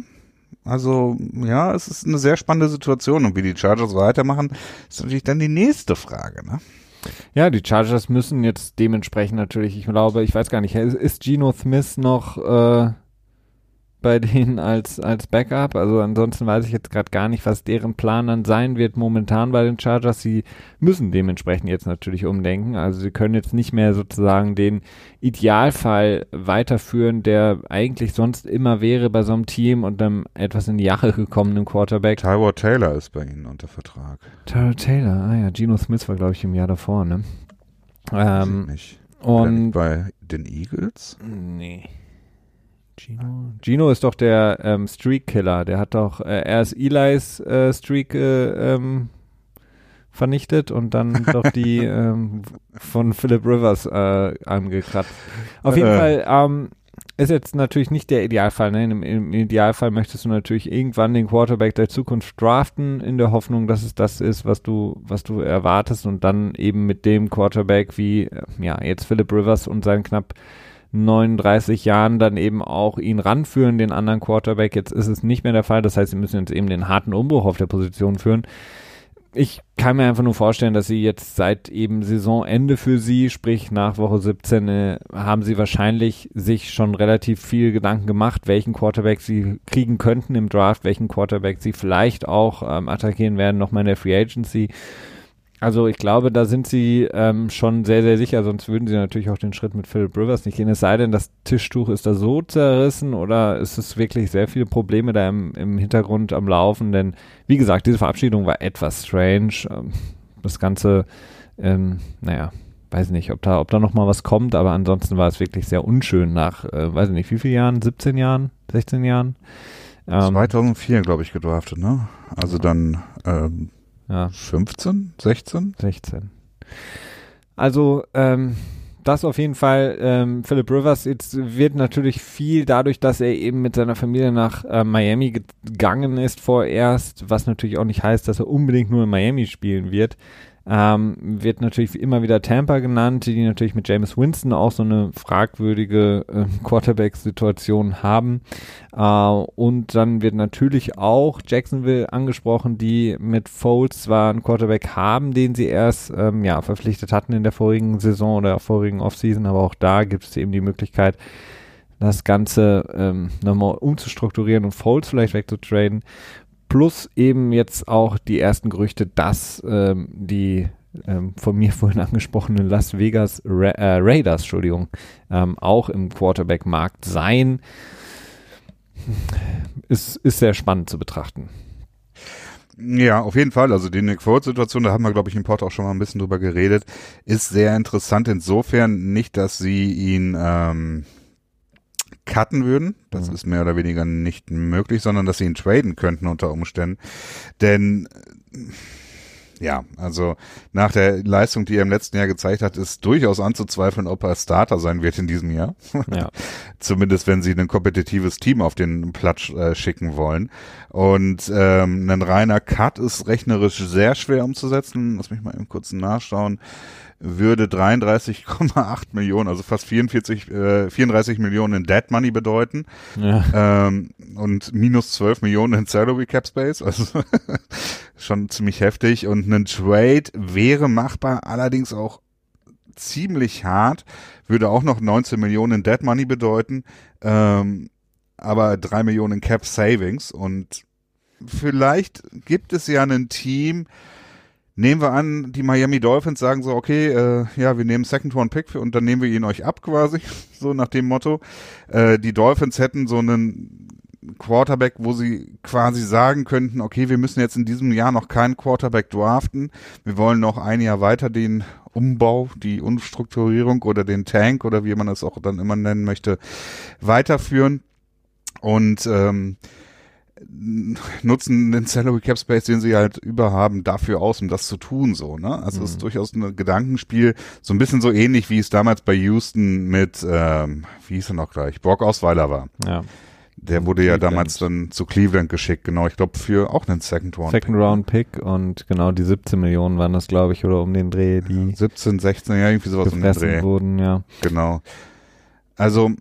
also ja, es ist eine sehr spannende Situation und wie die Chargers weitermachen, ist natürlich dann die nächste Frage. Ne? Ja, die Chargers müssen jetzt dementsprechend natürlich, ich glaube, ich weiß gar nicht, ist Geno Smith noch äh, bei denen als, als Backup. Also ansonsten weiß ich jetzt gerade gar nicht, was deren Plan dann sein wird momentan bei den Chargers. Sie müssen dementsprechend jetzt natürlich umdenken. Also sie können jetzt nicht mehr sozusagen den Idealfall weiterführen, der eigentlich sonst immer wäre bei so einem Team und einem etwas in die Jache gekommenen Quarterback. Tyrod Taylor ist bei ihnen unter Vertrag. Tyrod Taylor, ah ja, Geno Smith war glaube ich im Jahr davor, ne? Ähm, nicht. Und bei den Eagles? Nee. Gino? Gino ist doch der ähm, Streak-Killer. Der hat doch, äh, erst Eli's äh, Streak äh, ähm, vernichtet und dann [laughs] doch die ähm, von Philip Rivers äh, angekratzt. Auf jeden äh. Fall ähm, ist jetzt natürlich nicht der Idealfall. Ne? Im, Im, Idealfall möchtest du natürlich irgendwann den Quarterback der Zukunft draften, in der Hoffnung, dass es das ist, was du, was du erwartest und dann eben mit dem Quarterback wie, äh, ja, jetzt Philip Rivers und sein knapp 39 Jahren dann eben auch ihn ranführen, den anderen Quarterback. Jetzt ist es nicht mehr der Fall. Das heißt, sie müssen jetzt eben den harten Umbruch auf der Position führen. Ich kann mir einfach nur vorstellen, dass sie jetzt seit eben Saisonende für sie, sprich nach Woche 17, äh, haben sie wahrscheinlich sich schon relativ viel Gedanken gemacht, welchen Quarterback sie kriegen könnten im Draft, welchen Quarterback sie vielleicht auch ähm, attackieren werden, nochmal in der Free Agency. Also ich glaube, da sind sie ähm, schon sehr, sehr sicher, sonst würden sie natürlich auch den Schritt mit Philip Rivers nicht gehen. Es sei denn, das Tischtuch ist da so zerrissen oder ist es wirklich sehr viele Probleme da im, im Hintergrund am Laufen? Denn wie gesagt, diese Verabschiedung war etwas strange. Ähm, das Ganze, ähm, naja, weiß nicht, ob da, ob da noch mal was kommt, aber ansonsten war es wirklich sehr unschön nach, äh, weiß nicht, wie viele Jahren? 17 Jahren? 16 Jahren? Ähm, 2004, glaube ich, gedraftet, ne? Also dann ähm, ja. 15, 16? 16. Also, ähm, das auf jeden Fall. Ähm, Philip Rivers jetzt wird natürlich viel dadurch, dass er eben mit seiner Familie nach äh, Miami gegangen ist vorerst, was natürlich auch nicht heißt, dass er unbedingt nur in Miami spielen wird. Ähm, wird natürlich immer wieder Tampa genannt, die natürlich mit James Winston auch so eine fragwürdige äh, [laughs] Quarterback-Situation haben. Äh, und dann wird natürlich auch Jacksonville angesprochen, die mit Foles zwar einen Quarterback haben, den sie erst ähm, ja, verpflichtet hatten in der vorigen Saison oder vorigen Offseason, aber auch da gibt es eben die Möglichkeit, das Ganze ähm, nochmal umzustrukturieren und Foles vielleicht wegzutraden plus eben jetzt auch die ersten Gerüchte, dass ähm, die ähm, von mir [laughs] vorhin angesprochenen Las Vegas Ra äh, Raiders, Entschuldigung, ähm, auch im Quarterback-Markt sein. Ist, ist sehr spannend zu betrachten. Ja, auf jeden Fall. Also die Nick Foles-Situation, da haben wir, glaube ich, im Port auch schon mal ein bisschen drüber geredet, ist sehr interessant insofern nicht, dass sie ihn ähm, cutten würden. Das mhm. ist mehr oder weniger nicht möglich, sondern dass sie ihn traden könnten unter Umständen. Denn ja, also nach der Leistung, die er im letzten Jahr gezeigt hat, ist durchaus anzuzweifeln, ob er Starter sein wird in diesem Jahr. [laughs] Ja. Zumindest wenn sie ein kompetitives Team auf den Platz äh, schicken wollen. Und ähm, ein reiner Cut ist rechnerisch sehr schwer umzusetzen. Lass mich mal eben kurz nachschauen würde 33,8 [laughs] Millionen, also fast 44, äh, 34 Millionen in Dead Money bedeuten. Ja. Ähm, und minus 12 Millionen in Salary Cap Space, also [laughs] schon ziemlich heftig. Und ein Trade wäre machbar, allerdings auch ziemlich hart, würde auch noch 19 Millionen in Dead Money bedeuten, ähm, aber 3 Millionen Cap Savings und vielleicht gibt es ja ein Team, Nehmen wir an, die Miami Dolphins sagen so, okay, äh, ja, wir nehmen Second Round Pick und dann nehmen wir ihn euch ab quasi, [laughs] so nach dem Motto. Äh, die Dolphins hätten so einen Quarterback, wo sie quasi sagen könnten, okay, wir müssen jetzt in diesem Jahr noch keinen Quarterback draften. Wir wollen noch ein Jahr weiter den Umbau, die Umstrukturierung oder den Tank oder wie man es auch dann immer nennen möchte, weiterführen. Und ähm, nutzen den Salary Cap Space, den sie halt überhaben, dafür aus, um das zu tun, so, ne? Also mhm. es ist mhm. durchaus ein Gedankenspiel, so ein bisschen so ähnlich, wie es damals bei Houston mit, ähm, wie hieß er noch gleich, Brock Osweiler war. Ja. Der wurde Cleveland. ja damals dann zu Cleveland geschickt, genau, ich glaube für auch einen Second Round Second Pick. Round Pick und genau die 17 Millionen waren das, glaube ich, oder um den Dreh, die 17, 16, ja, irgendwie sowas um den Dreh. wurden, ja. Genau. Also,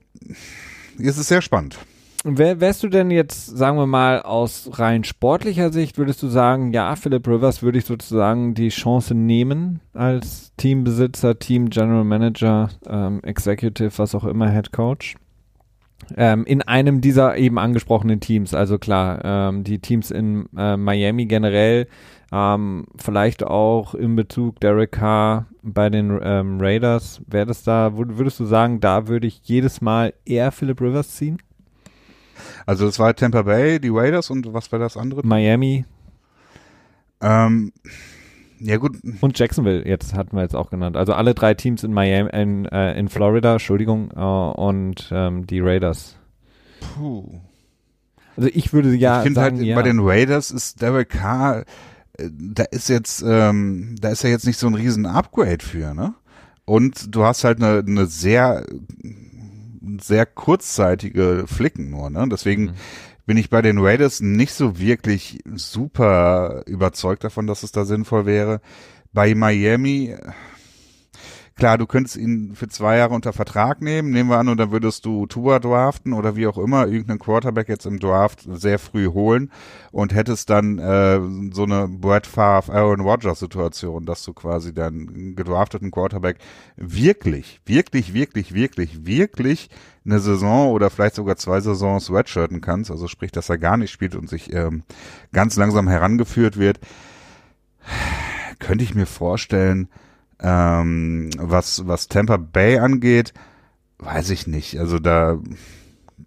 es ist sehr spannend. Wär, wärst du denn jetzt, sagen wir mal, aus rein sportlicher Sicht, würdest du sagen, ja, Philip Rivers würde ich sozusagen die Chance nehmen als Teambesitzer, Team General Manager, ähm, Executive, was auch immer, Head Coach? Ähm, in einem dieser eben angesprochenen Teams, also klar, ähm, die Teams in äh, Miami generell, ähm, vielleicht auch in Bezug Derek Carr bei den ähm, Raiders, wäre das da, würdest du sagen, da würde ich jedes Mal eher Philip Rivers ziehen? Also das war Tampa Bay, die Raiders und was war das andere? Miami. Ähm, ja gut. Und Jacksonville, jetzt hatten wir jetzt auch genannt. Also alle drei Teams in Miami, in, äh, in Florida, Entschuldigung, äh, und ähm, die Raiders. Puh. Also ich würde ja ich finde halt ja. bei den Raiders ist Derek Carr, äh, da ist jetzt, ähm, da ist ja jetzt nicht so ein riesen Upgrade für, ne? Und du hast halt eine, eine sehr, sehr kurzzeitige Flicken nur, ne? Deswegen Mhm. bin ich bei den Raiders nicht so wirklich super überzeugt davon, dass es da sinnvoll wäre. Bei Miami, klar, du könntest ihn für zwei Jahre unter Vertrag nehmen, nehmen wir an, und dann würdest du Tua draften oder wie auch immer, irgendeinen Quarterback jetzt im Draft sehr früh holen und hättest dann äh, so eine Brett Favre, Aaron Rodgers Situation, dass du quasi dann einen gedrafteten Quarterback wirklich, wirklich, wirklich, wirklich, wirklich eine Saison oder vielleicht sogar zwei Saisons redshirten kannst, also sprich, dass er gar nicht spielt und sich ähm, ganz langsam herangeführt wird, könnte ich mir vorstellen, ähm, was, was Tampa Bay angeht, weiß ich nicht. Also da,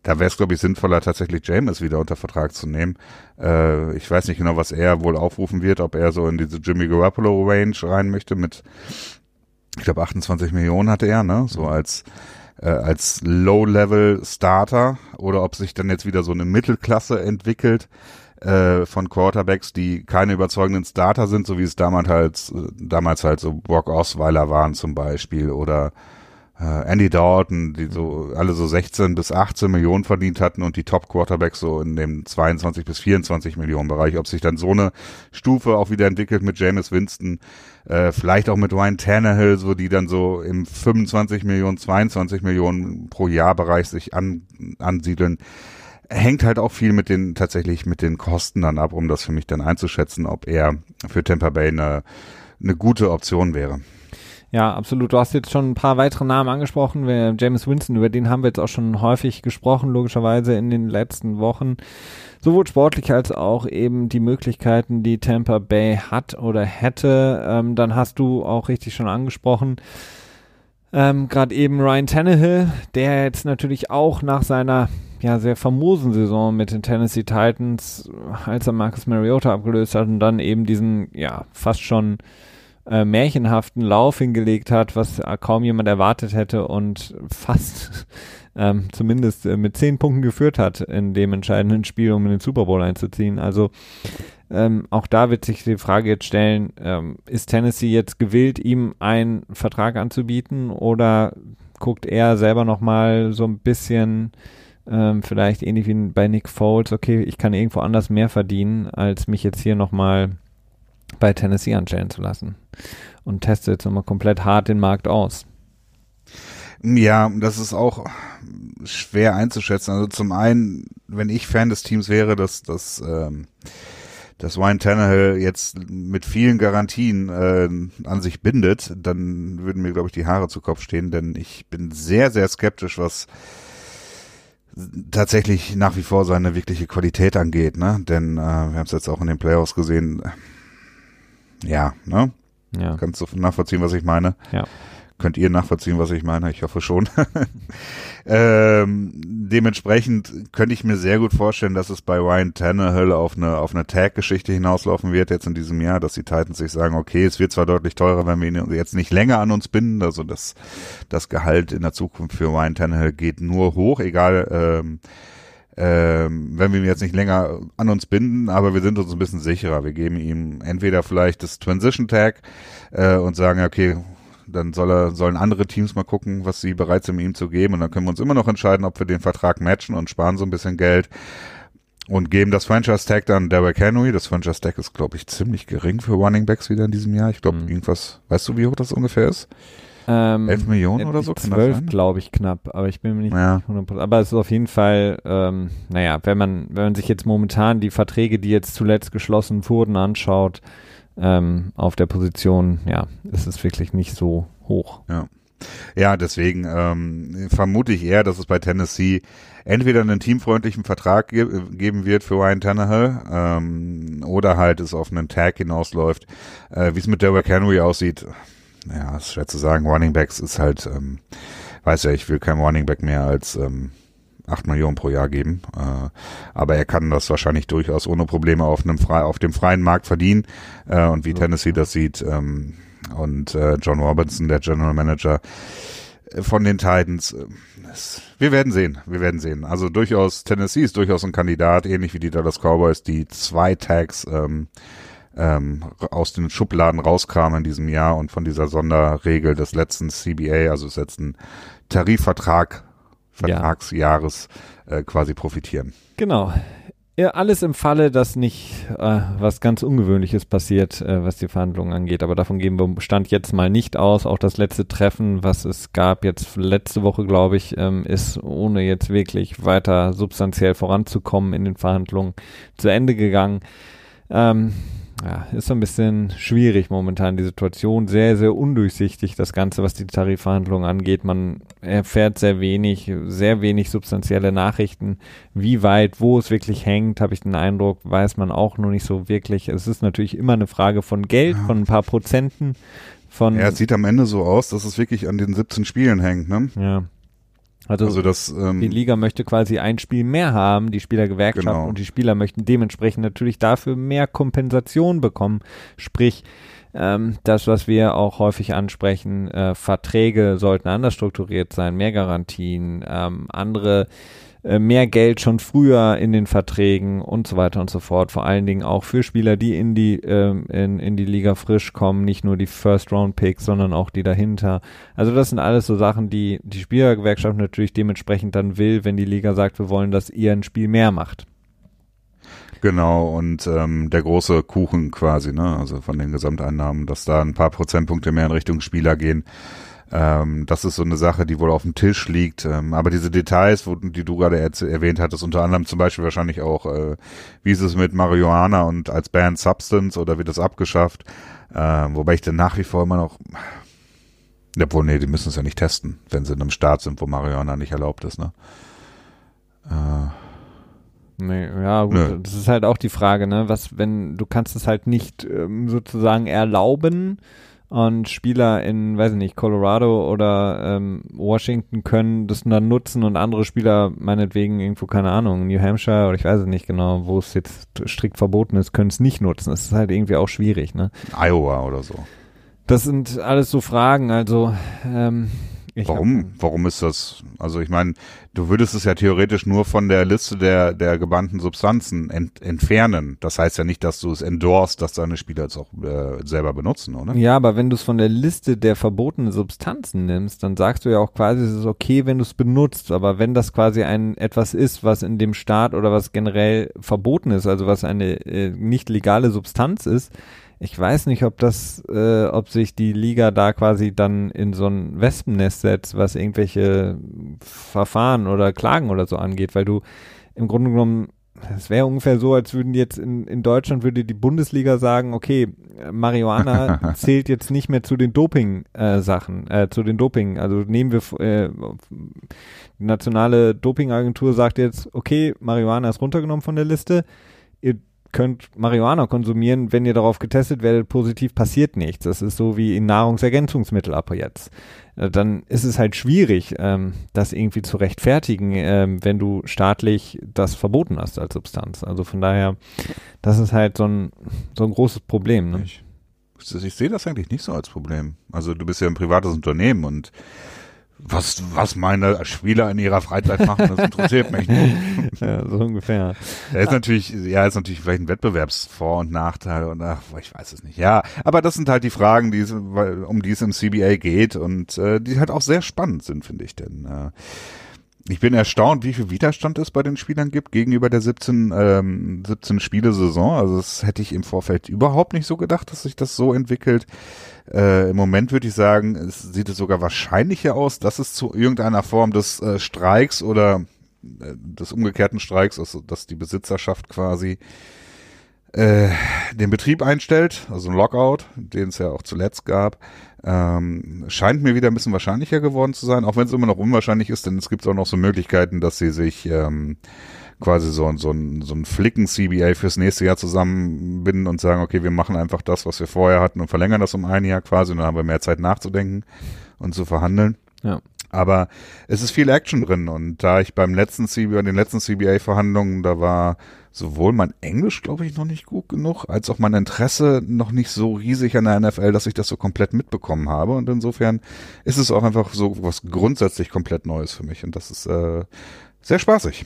da wäre es, glaube ich, sinnvoller, tatsächlich James wieder unter Vertrag zu nehmen. Äh, ich weiß nicht genau, was er wohl aufrufen wird, ob er so in diese Jimmy Garoppolo Range rein möchte mit, ich glaube, 28 Millionen hatte er, ne? So als äh, als Low-Level-Starter oder ob sich dann jetzt wieder so eine Mittelklasse entwickelt äh, von Quarterbacks, die keine überzeugenden Starter sind, so wie es damals halt, damals halt so Brock Osweiler waren zum Beispiel oder äh, Andy Dalton, die so alle so 16 bis 18 Millionen verdient hatten und die Top Quarterbacks so in dem 22 bis 24 Millionen Bereich. Ob sich dann so eine Stufe auch wieder entwickelt mit Jameis Winston, äh, vielleicht auch mit Ryan Tannehill, so die dann so im 25 Millionen, 22 Millionen pro Jahr Bereich sich an, ansiedeln hängt halt auch viel mit den tatsächlich mit den Kosten dann ab, um das für mich dann einzuschätzen, ob er für Tampa Bay eine, eine gute Option wäre. Ja, absolut. Du hast jetzt schon ein paar weitere Namen angesprochen. Wir, James Winston, über den haben wir jetzt auch schon häufig gesprochen, logischerweise in den letzten Wochen. Sowohl sportlich als auch eben die Möglichkeiten, die Tampa Bay hat oder hätte. Ähm, dann hast du auch richtig schon angesprochen, ähm, gerade eben Ryan Tannehill, der jetzt natürlich auch nach seiner ja sehr famosen Saison mit den Tennessee Titans, als er Marcus Mariota abgelöst hat und dann eben diesen ja fast schon äh, märchenhaften Lauf hingelegt hat, was kaum jemand erwartet hätte und fast [laughs] ähm, zumindest äh, mit zehn Punkten geführt hat in dem entscheidenden Spiel, um in den Super Bowl einzuziehen. Also ähm, auch da wird sich die Frage jetzt stellen, ähm, ist Tennessee jetzt gewillt, ihm einen Vertrag anzubieten oder guckt er selber nochmal so ein bisschen ähm, vielleicht ähnlich wie bei Nick Foles, okay, ich kann irgendwo anders mehr verdienen, als mich jetzt hier nochmal bei Tennessee anstellen zu lassen. Und teste jetzt nochmal komplett hart den Markt aus. Ja, das ist auch schwer einzuschätzen. Also zum einen, wenn ich Fan des Teams wäre, dass dass ähm, dass Ryan Tannehill jetzt mit vielen Garantien äh, an sich bindet, dann würden mir glaube ich die Haare zu Kopf stehen, denn ich bin sehr sehr skeptisch, was tatsächlich nach wie vor seine wirkliche Qualität angeht, ne? Denn äh, wir haben es jetzt auch in den Playoffs gesehen. Ja, ne? Ja. Kannst du nachvollziehen, was ich meine? Ja. Könnt ihr nachvollziehen, was ich meine? Ich hoffe schon. [laughs] ähm, dementsprechend könnte ich mir sehr gut vorstellen, dass es bei Ryan Tannehill auf eine, auf eine Tag-Geschichte hinauslaufen wird jetzt in diesem Jahr, dass die Titans sich sagen, okay, es wird zwar deutlich teurer, wenn wir ihn jetzt nicht länger an uns binden, also das, das Gehalt in der Zukunft für Ryan Tannehill geht nur hoch, egal, ähm, ähm, wenn wir ihn jetzt nicht länger an uns binden, aber wir sind uns ein bisschen sicherer. Wir geben ihm entweder vielleicht das Transition Tag äh, und sagen, okay, dann soll er, sollen andere Teams mal gucken, was sie bereit sind, ihm zu geben. Und dann können wir uns immer noch entscheiden, ob wir den Vertrag matchen und sparen so ein bisschen Geld und geben das Franchise Tag dann Derrick Henry. Das Franchise Tag ist, glaube ich, ziemlich gering für Running Backs wieder in diesem Jahr. Ich glaube, Mhm. irgendwas, weißt du, wie hoch das ungefähr ist? Ähm, 11 Millionen oder so? 12, glaube ich, knapp, aber ich bin mir nicht Ja. 100%. Aber es ist auf jeden Fall, ähm, naja, wenn man, wenn man sich jetzt momentan die Verträge, die jetzt zuletzt geschlossen wurden, anschaut, ähm, auf der Position, ja, ist es wirklich nicht so hoch. Ja, deswegen ähm, vermute ich eher, dass es bei Tennessee entweder einen teamfreundlichen Vertrag ge geben wird für Ryan Tannehill ähm, oder halt es auf einen Tag hinausläuft. Äh, Wie es mit Derrick Henry aussieht, ja, ist schwer zu sagen. Running Backs ist halt, ähm, weiß ja, ich will keinem Running Back mehr als ähm, 8 Millionen pro Jahr geben. Äh, aber er kann das wahrscheinlich durchaus ohne Probleme auf einem frei, auf dem freien Markt verdienen. Äh, und wie Tennessee das sieht, ähm, und äh, John Robinson, der General Manager von den Titans, äh, wir werden sehen, wir werden sehen. Also durchaus, Tennessee ist durchaus ein Kandidat, ähnlich wie die Dallas Cowboys, die zwei Tags ähm, ähm, aus den Schubladen rauskamen in diesem Jahr und von dieser Sonderregel des letzten CBA, also des letzten Tarifvertrag. Vertragsjahres äh, quasi profitieren. Genau. Ja, alles im Falle, dass nicht äh, was ganz Ungewöhnliches passiert, äh, was die Verhandlungen angeht. Aber davon gehen wir Stand jetzt mal nicht aus. Auch das letzte Treffen, was es gab jetzt letzte Woche, glaube ich, ähm, ist ohne jetzt wirklich weiter substanziell voranzukommen in den Verhandlungen zu Ende gegangen. Ähm, ja, ist so ein bisschen schwierig momentan die Situation. Sehr, sehr undurchsichtig, das Ganze, was die Tarifverhandlungen angeht. Man erfährt sehr wenig, sehr wenig substanzielle Nachrichten. Wie weit, wo es wirklich hängt, habe ich den Eindruck, weiß man auch noch nicht so wirklich. Es ist natürlich immer eine Frage von Geld, Ja. von ein paar Prozenten, von, Ja, es sieht am Ende so aus, dass es wirklich an den 17 Spielen hängt, ne? ja. Also, Also das, ähm, die Liga möchte quasi ein Spiel mehr haben, die Spielergewerkschaft Genau. und die Spieler möchten dementsprechend natürlich dafür mehr Kompensation bekommen. Sprich, ähm, das, was wir auch häufig ansprechen, äh, Verträge sollten anders strukturiert sein, mehr Garantien, ähm, andere mehr Geld schon früher in den Verträgen und so weiter und so fort. Vor allen Dingen auch für Spieler, die in die ähm, in, in die Liga frisch kommen, nicht nur die First Round Picks, sondern auch die dahinter. Also das sind alles so Sachen, die die Spielergewerkschaft natürlich dementsprechend dann will, wenn die Liga sagt, wir wollen, dass ihr ein Spiel mehr macht. Genau, und ähm, der große Kuchen quasi, ne? Also von den Gesamteinnahmen, dass da ein paar Prozentpunkte mehr in Richtung Spieler gehen. Ähm, das ist so eine Sache, die wohl auf dem Tisch liegt. Ähm, aber diese Details, wo, die du gerade erwähnt hattest, unter anderem zum Beispiel wahrscheinlich auch, äh, wie ist es mit Marihuana und als Banned Substance oder wird das abgeschafft? Ähm, wobei ich dann nach wie vor immer noch, obwohl, nee, die müssen es ja nicht testen, wenn sie in einem Staat sind, wo Marihuana nicht erlaubt ist, ne? Äh, Nee, ja, gut, Nö. das ist halt auch die Frage, ne? Was, wenn du kannst es halt nicht ähm, sozusagen erlauben und Spieler in, weiß ich nicht, Colorado oder ähm, Washington können das dann nutzen und andere Spieler meinetwegen irgendwo, keine Ahnung, New Hampshire oder ich weiß es nicht genau, wo es jetzt strikt verboten ist, können es nicht nutzen. Das ist halt irgendwie auch schwierig, ne? Iowa oder so. Das sind alles so Fragen, also ähm, ich Warum? Warum ist das? Also ich meine, du würdest es ja theoretisch nur von der Liste der der gebannten Substanzen ent, entfernen. Das heißt ja nicht, dass du es endorst, dass deine Spieler es auch äh, selber benutzen, oder? Ja, aber wenn du es von der Liste der verbotenen Substanzen nimmst, dann sagst du ja auch quasi, es ist okay, wenn du es benutzt. Aber wenn das quasi ein etwas ist, was in dem Staat oder was generell verboten ist, also was eine äh, nicht legale Substanz ist, ich weiß nicht, ob das, äh, ob sich die Liga da quasi dann in so ein Wespennest setzt, was irgendwelche Verfahren oder Klagen oder so angeht, weil du im Grunde genommen es wäre ungefähr so, als würden jetzt in, in Deutschland würde die Bundesliga sagen, okay, äh, Marihuana [laughs] zählt jetzt nicht mehr zu den Doping-Sachen, äh, zu den Doping. Also nehmen wir, äh, die nationale Dopingagentur sagt jetzt, okay, Marihuana ist runtergenommen von der Liste. Ihr könnt Marihuana konsumieren, wenn ihr darauf getestet werdet, positiv passiert nichts. Das ist so wie in Nahrungsergänzungsmittel ab jetzt. Äh, Dann ist es halt schwierig, ähm, das irgendwie zu rechtfertigen, ähm, wenn du staatlich das verboten hast als Substanz. Also von daher, das ist halt so ein, so ein großes Problem. Ne? Ich, ich sehe das eigentlich nicht so als Problem. Also du bist ja ein privates Unternehmen und was, was meine Spieler in ihrer Freizeit machen, das interessiert mich nicht. [laughs] Ja, so ungefähr. Da ist natürlich, ja, ist natürlich vielleicht ein Wettbewerbsvor- und Nachteil und ach, ich weiß es nicht. Ja, aber das sind halt die Fragen, die um die es im CBA geht und äh, die halt auch sehr spannend sind, finde ich. Denn äh, Ich bin erstaunt, wie viel Widerstand es bei den Spielern gibt gegenüber der 17, ähm, 17 Spiele-Saison. Also das hätte ich im Vorfeld überhaupt nicht so gedacht, dass sich das so entwickelt. Äh, Im Moment würde ich sagen, es sieht es sogar wahrscheinlicher aus, dass es zu irgendeiner Form des äh, Streiks oder äh, des umgekehrten Streiks, also dass die Besitzerschaft quasi äh, den Betrieb einstellt, also ein Lockout, den es ja auch zuletzt gab, ähm, scheint mir wieder ein bisschen wahrscheinlicher geworden zu sein, auch wenn es immer noch unwahrscheinlich ist, denn es gibt auch noch so Möglichkeiten, dass sie sich ähm, quasi so, so ein, so ein Flicken-CBA fürs nächste Jahr zusammenbinden und sagen, okay, wir machen einfach das, was wir vorher hatten und verlängern das um ein Jahr quasi und dann haben wir mehr Zeit nachzudenken und zu verhandeln. Ja. Aber es ist viel Action drin und da ich beim letzten CBA, den letzten CBA-Verhandlungen, da war sowohl mein Englisch, glaube ich, noch nicht gut genug, als auch mein Interesse noch nicht so riesig an der NFL, dass ich das so komplett mitbekommen habe. Und insofern ist es auch einfach so was grundsätzlich komplett Neues für mich und das ist äh, sehr spaßig.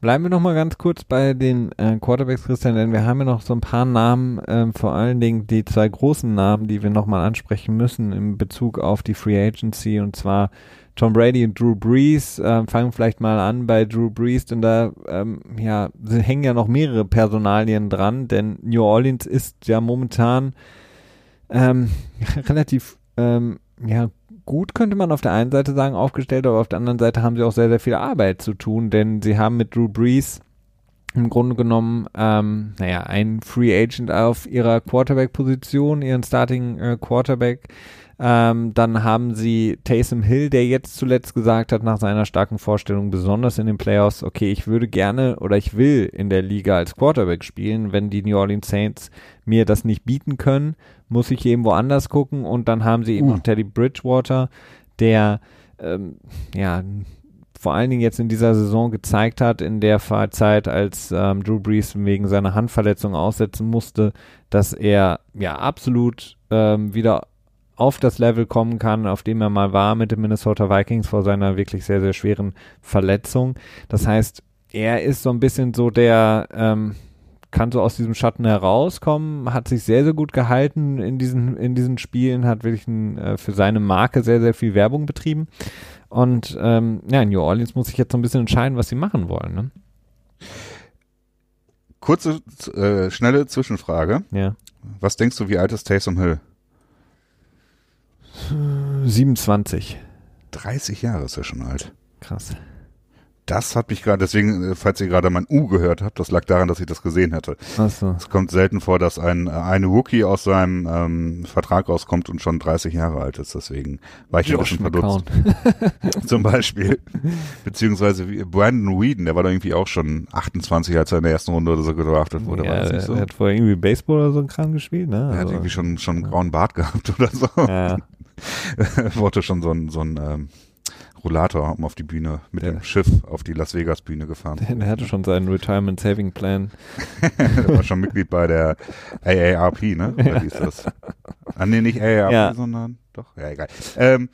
Bleiben wir noch mal ganz kurz bei den äh, Quarterbacks, Christian, denn wir haben ja noch so ein paar Namen, ähm, vor allen Dingen die zwei großen Namen, die wir noch mal ansprechen müssen in Bezug auf die Free Agency und zwar Tom Brady und Drew Brees. Äh, fangen vielleicht mal an bei Drew Brees, denn da ähm, ja, hängen ja noch mehrere Personalien dran, denn New Orleans ist ja momentan ähm, [laughs] relativ ähm, ja, gut, könnte man auf der einen Seite sagen, aufgestellt, aber auf der anderen Seite haben sie auch sehr, sehr viel Arbeit zu tun, denn sie haben mit Drew Brees im Grunde genommen, ähm, naja, einen Free Agent auf ihrer Quarterback-Position, ihren Starting äh, Quarterback. Ähm, dann haben sie Taysom Hill, der jetzt zuletzt gesagt hat, nach seiner starken Vorstellung, besonders in den Playoffs, okay, ich würde gerne oder ich will in der Liga als Quarterback spielen, wenn die New Orleans Saints mir das nicht bieten können, muss ich eben woanders gucken. Und dann haben sie eben uh. noch Teddy Bridgewater, der ähm, ja vor allen Dingen jetzt in dieser Saison gezeigt hat, in der Zeit, als ähm, Drew Brees wegen seiner Handverletzung aussetzen musste, dass er ja absolut ähm, wieder auf das Level kommen kann, auf dem er mal war mit den Minnesota Vikings vor seiner wirklich sehr, sehr schweren Verletzung. Das heißt, er ist so ein bisschen so der, ähm, kann so aus diesem Schatten herauskommen, hat sich sehr, sehr gut gehalten in diesen, in diesen Spielen, hat wirklich ein, äh, für seine Marke sehr, sehr viel Werbung betrieben. Und ähm, ja, New Orleans muss sich jetzt so ein bisschen entscheiden, was sie machen wollen. Ne? Kurze, äh, schnelle Zwischenfrage. Ja. Was denkst du, wie alt ist Taysom Hill? 27. 30 Jahre ist er schon alt. Krass. Das hat mich gerade, deswegen, äh, falls ihr gerade mein U gehört habt, das lag daran, dass ich das gesehen hätte. Ach so. Es kommt selten vor, dass ein eine Rookie aus seinem ähm, Vertrag rauskommt und schon 30 Jahre alt ist. Deswegen war ich ein bisschen verdutzt. [laughs] Zum Beispiel. Beziehungsweise Brandon Whedon, der war doch irgendwie auch schon 28, als er in der ersten Runde oder so gedraftet wurde. Ja, nicht so? Er hat vorher irgendwie Baseball oder so ein Kram gespielt, ne? Er hat also, irgendwie schon, schon einen grauen Bart gehabt oder so. Ja. [laughs] Wurde schon so ein, so ein ähm, Rollator haben auf die Bühne mit ja. dem Schiff auf die Las Vegas Bühne gefahren. Der, hatte schon seinen Retirement Saving Plan. [laughs] der war schon Mitglied bei der AARP, ne? Oder wie ist das? [laughs] Ah, nee, nicht AARP, ja. sondern doch, ja, egal. Ähm,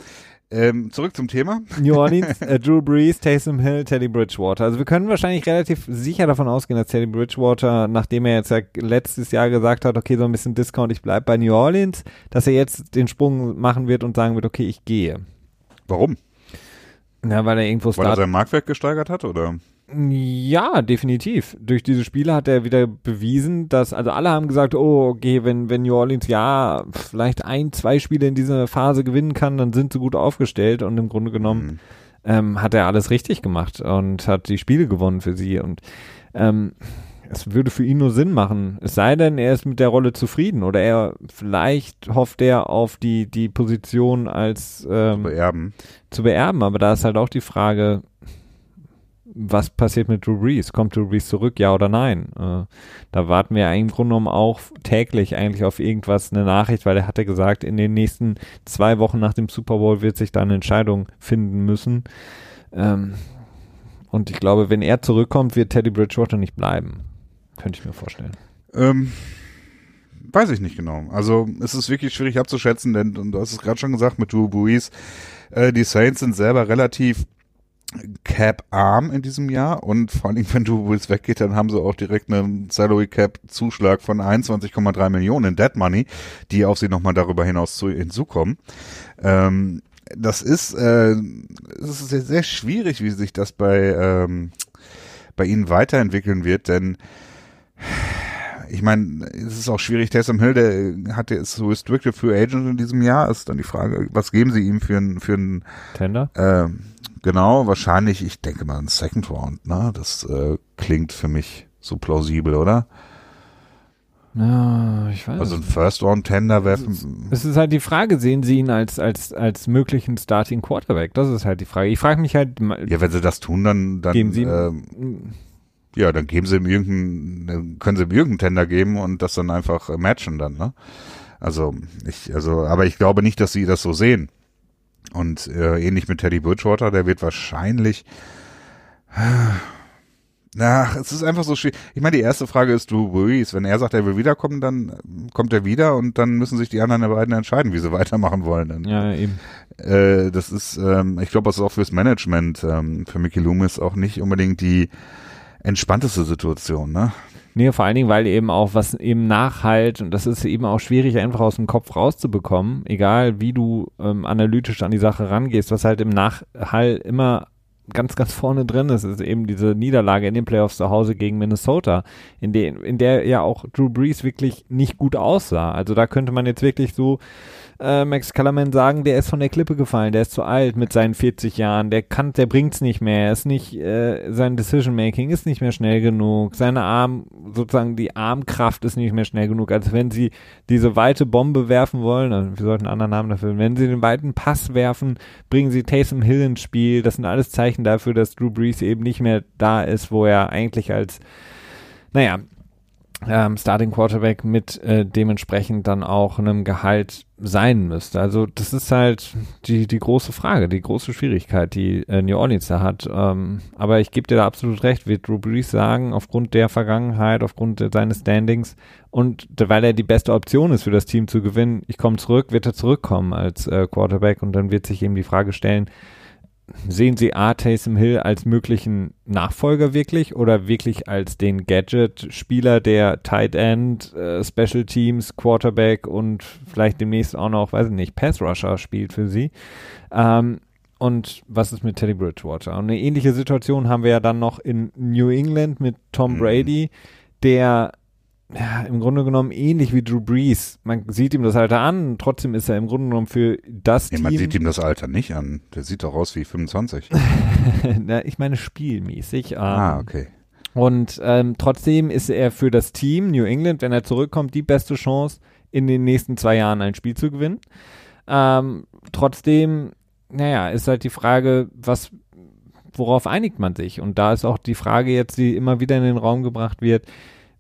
ähm, zurück zum Thema. New Orleans, äh, Drew Brees, Taysom Hill, Teddy Bridgewater. Also wir können wahrscheinlich relativ sicher davon ausgehen, dass Teddy Bridgewater, nachdem er jetzt ja letztes Jahr gesagt hat, okay, so ein bisschen Discount, ich bleib bei New Orleans, dass er jetzt den Sprung machen wird und sagen wird, okay, ich gehe. Warum? Ja, weil er irgendwo Weil er sein Marktwert gesteigert hat, oder? Ja, definitiv. Durch diese Spiele hat er wieder bewiesen, dass, also alle haben gesagt, oh, okay, wenn, wenn New Orleans ja vielleicht ein, zwei Spiele in dieser Phase gewinnen kann, dann sind sie gut aufgestellt und im Grunde genommen mhm. ähm, hat er alles richtig gemacht und hat die Spiele gewonnen für sie und ähm, es würde für ihn nur Sinn machen. Es sei denn, er ist mit der Rolle zufrieden oder er vielleicht hofft er auf die, die Position als ähm, zu beerben. Zu beerben, aber da ist halt auch die Frage, was passiert mit Drew Brees? Kommt Drew Brees zurück, ja oder nein? Äh, da warten wir im Grunde genommen auch täglich eigentlich auf irgendwas, eine Nachricht, weil er hatte gesagt, in den nächsten zwei Wochen nach dem Super Bowl wird sich da eine Entscheidung finden müssen. Ähm, und ich glaube, wenn er zurückkommt, wird Teddy Bridgewater nicht bleiben. Könnte ich mir vorstellen. Ähm, weiß ich nicht genau. Also es ist wirklich schwierig abzuschätzen, denn du hast es gerade schon gesagt mit Drew Brees, äh, die Saints sind selber relativ Cap-arm in diesem Jahr und vor allem, wenn Drew Brees weggeht, dann haben sie auch direkt einen Salary Cap-Zuschlag von 21,3 Millionen in Dead Money, die auf sie nochmal darüber hinaus zu, hinzukommen. Ähm, das ist äh, es ist sehr, sehr schwierig, wie sich das bei, ähm, bei ihnen weiterentwickeln wird, denn ich meine, es ist auch schwierig. Taysom Hill, der hat jetzt so restricted Free Agent in diesem Jahr. Ist dann die Frage, was geben sie ihm für einen für einen Tender? Äh, genau, wahrscheinlich. Ich denke mal ein Second Round. Ne, das äh, klingt für mich so plausibel, oder? Ja, ich weiß. Also ein First Round Tender werfen. Es ist halt die Frage, sehen Sie ihn als als als möglichen Starting Quarterback? Das ist halt die Frage. Ich frage mich halt. Ja, wenn Sie das tun, dann dann geben Sie ähm, ja, dann geben Sie ihm irgendeinen, können Sie ihm irgendeinen Tender geben und das dann einfach äh, matchen dann, ne? Also ich, also, aber ich glaube nicht, dass Sie das so sehen. Und äh, ähnlich mit Teddy Bridgewater, der wird wahrscheinlich Ach, es ist einfach so schwierig. Ich meine, die erste Frage ist Drew Brees. Wenn er sagt, er will wiederkommen, dann kommt er wieder und dann müssen sich die anderen beiden entscheiden, wie sie [laughs] weitermachen wollen. Dann, ja, eben. Äh, das ist, ähm, ich glaube, das ist auch fürs Management, ähm, für Mickey Loomis auch nicht unbedingt die entspannteste Situation, ne? Nee, vor allen Dingen, weil eben auch was eben nachhalt und das ist eben auch schwierig einfach aus dem Kopf rauszubekommen, egal wie du ähm, analytisch an die Sache rangehst, was halt im Nachhall immer ganz, ganz vorne drin ist, ist eben diese Niederlage in den Playoffs zu Hause gegen Minnesota, in, der in der ja auch Drew Brees wirklich nicht gut aussah. Also da könnte man jetzt wirklich so äh, Max Kellerman sagen, der ist von der Klippe gefallen, der ist zu alt mit seinen 40 Jahren, der kann, der bringt's nicht mehr, ist nicht, äh, sein Decision Making ist nicht mehr schnell genug, seine Arm, sozusagen die Armkraft ist nicht mehr schnell genug, als wenn sie diese weite Bombe werfen wollen, also wir sollten einen anderen Namen dafür, wenn sie den weiten Pass werfen, bringen sie Taysom Hill ins Spiel, das sind alles Zeichen dafür, dass Drew Brees eben nicht mehr da ist, wo er eigentlich als naja, ähm, Starting Quarterback mit äh, dementsprechend dann auch einem Gehalt sein müsste. Also das ist halt die, die große Frage, die große Schwierigkeit, die äh, New Orleans da hat. Ähm, aber ich gebe dir da absolut recht, wird Drew Brees sagen, aufgrund der Vergangenheit, aufgrund seines Standings und weil er die beste Option ist für das Team zu gewinnen, ich komme zurück, wird er zurückkommen als äh, Quarterback und dann wird sich eben die Frage stellen, sehen Sie A. Taysom Hill als möglichen Nachfolger wirklich oder wirklich als den Gadget-Spieler, der Tight End, äh, Special Teams, Quarterback und vielleicht demnächst auch noch, weiß ich nicht, Pass Rusher spielt für Sie? Ähm, und was ist mit Teddy Bridgewater? Und eine ähnliche Situation haben wir ja dann noch in New England mit Tom mhm. Brady, der ja, im Grunde genommen ähnlich wie Drew Brees. Man sieht ihm das Alter an, trotzdem ist er im Grunde genommen für das nee, Team. Man sieht ihm das Alter nicht an. Der sieht doch aus wie 25. [laughs] Na, ich meine spielmäßig. Ähm, ah, okay. Und ähm, trotzdem ist er für das Team New England, wenn er zurückkommt, die beste Chance, in den nächsten zwei Jahren ein Spiel zu gewinnen. Ähm, trotzdem, naja, ist halt die Frage, was, worauf einigt man sich? Und da ist auch die Frage jetzt, die immer wieder in den Raum gebracht wird,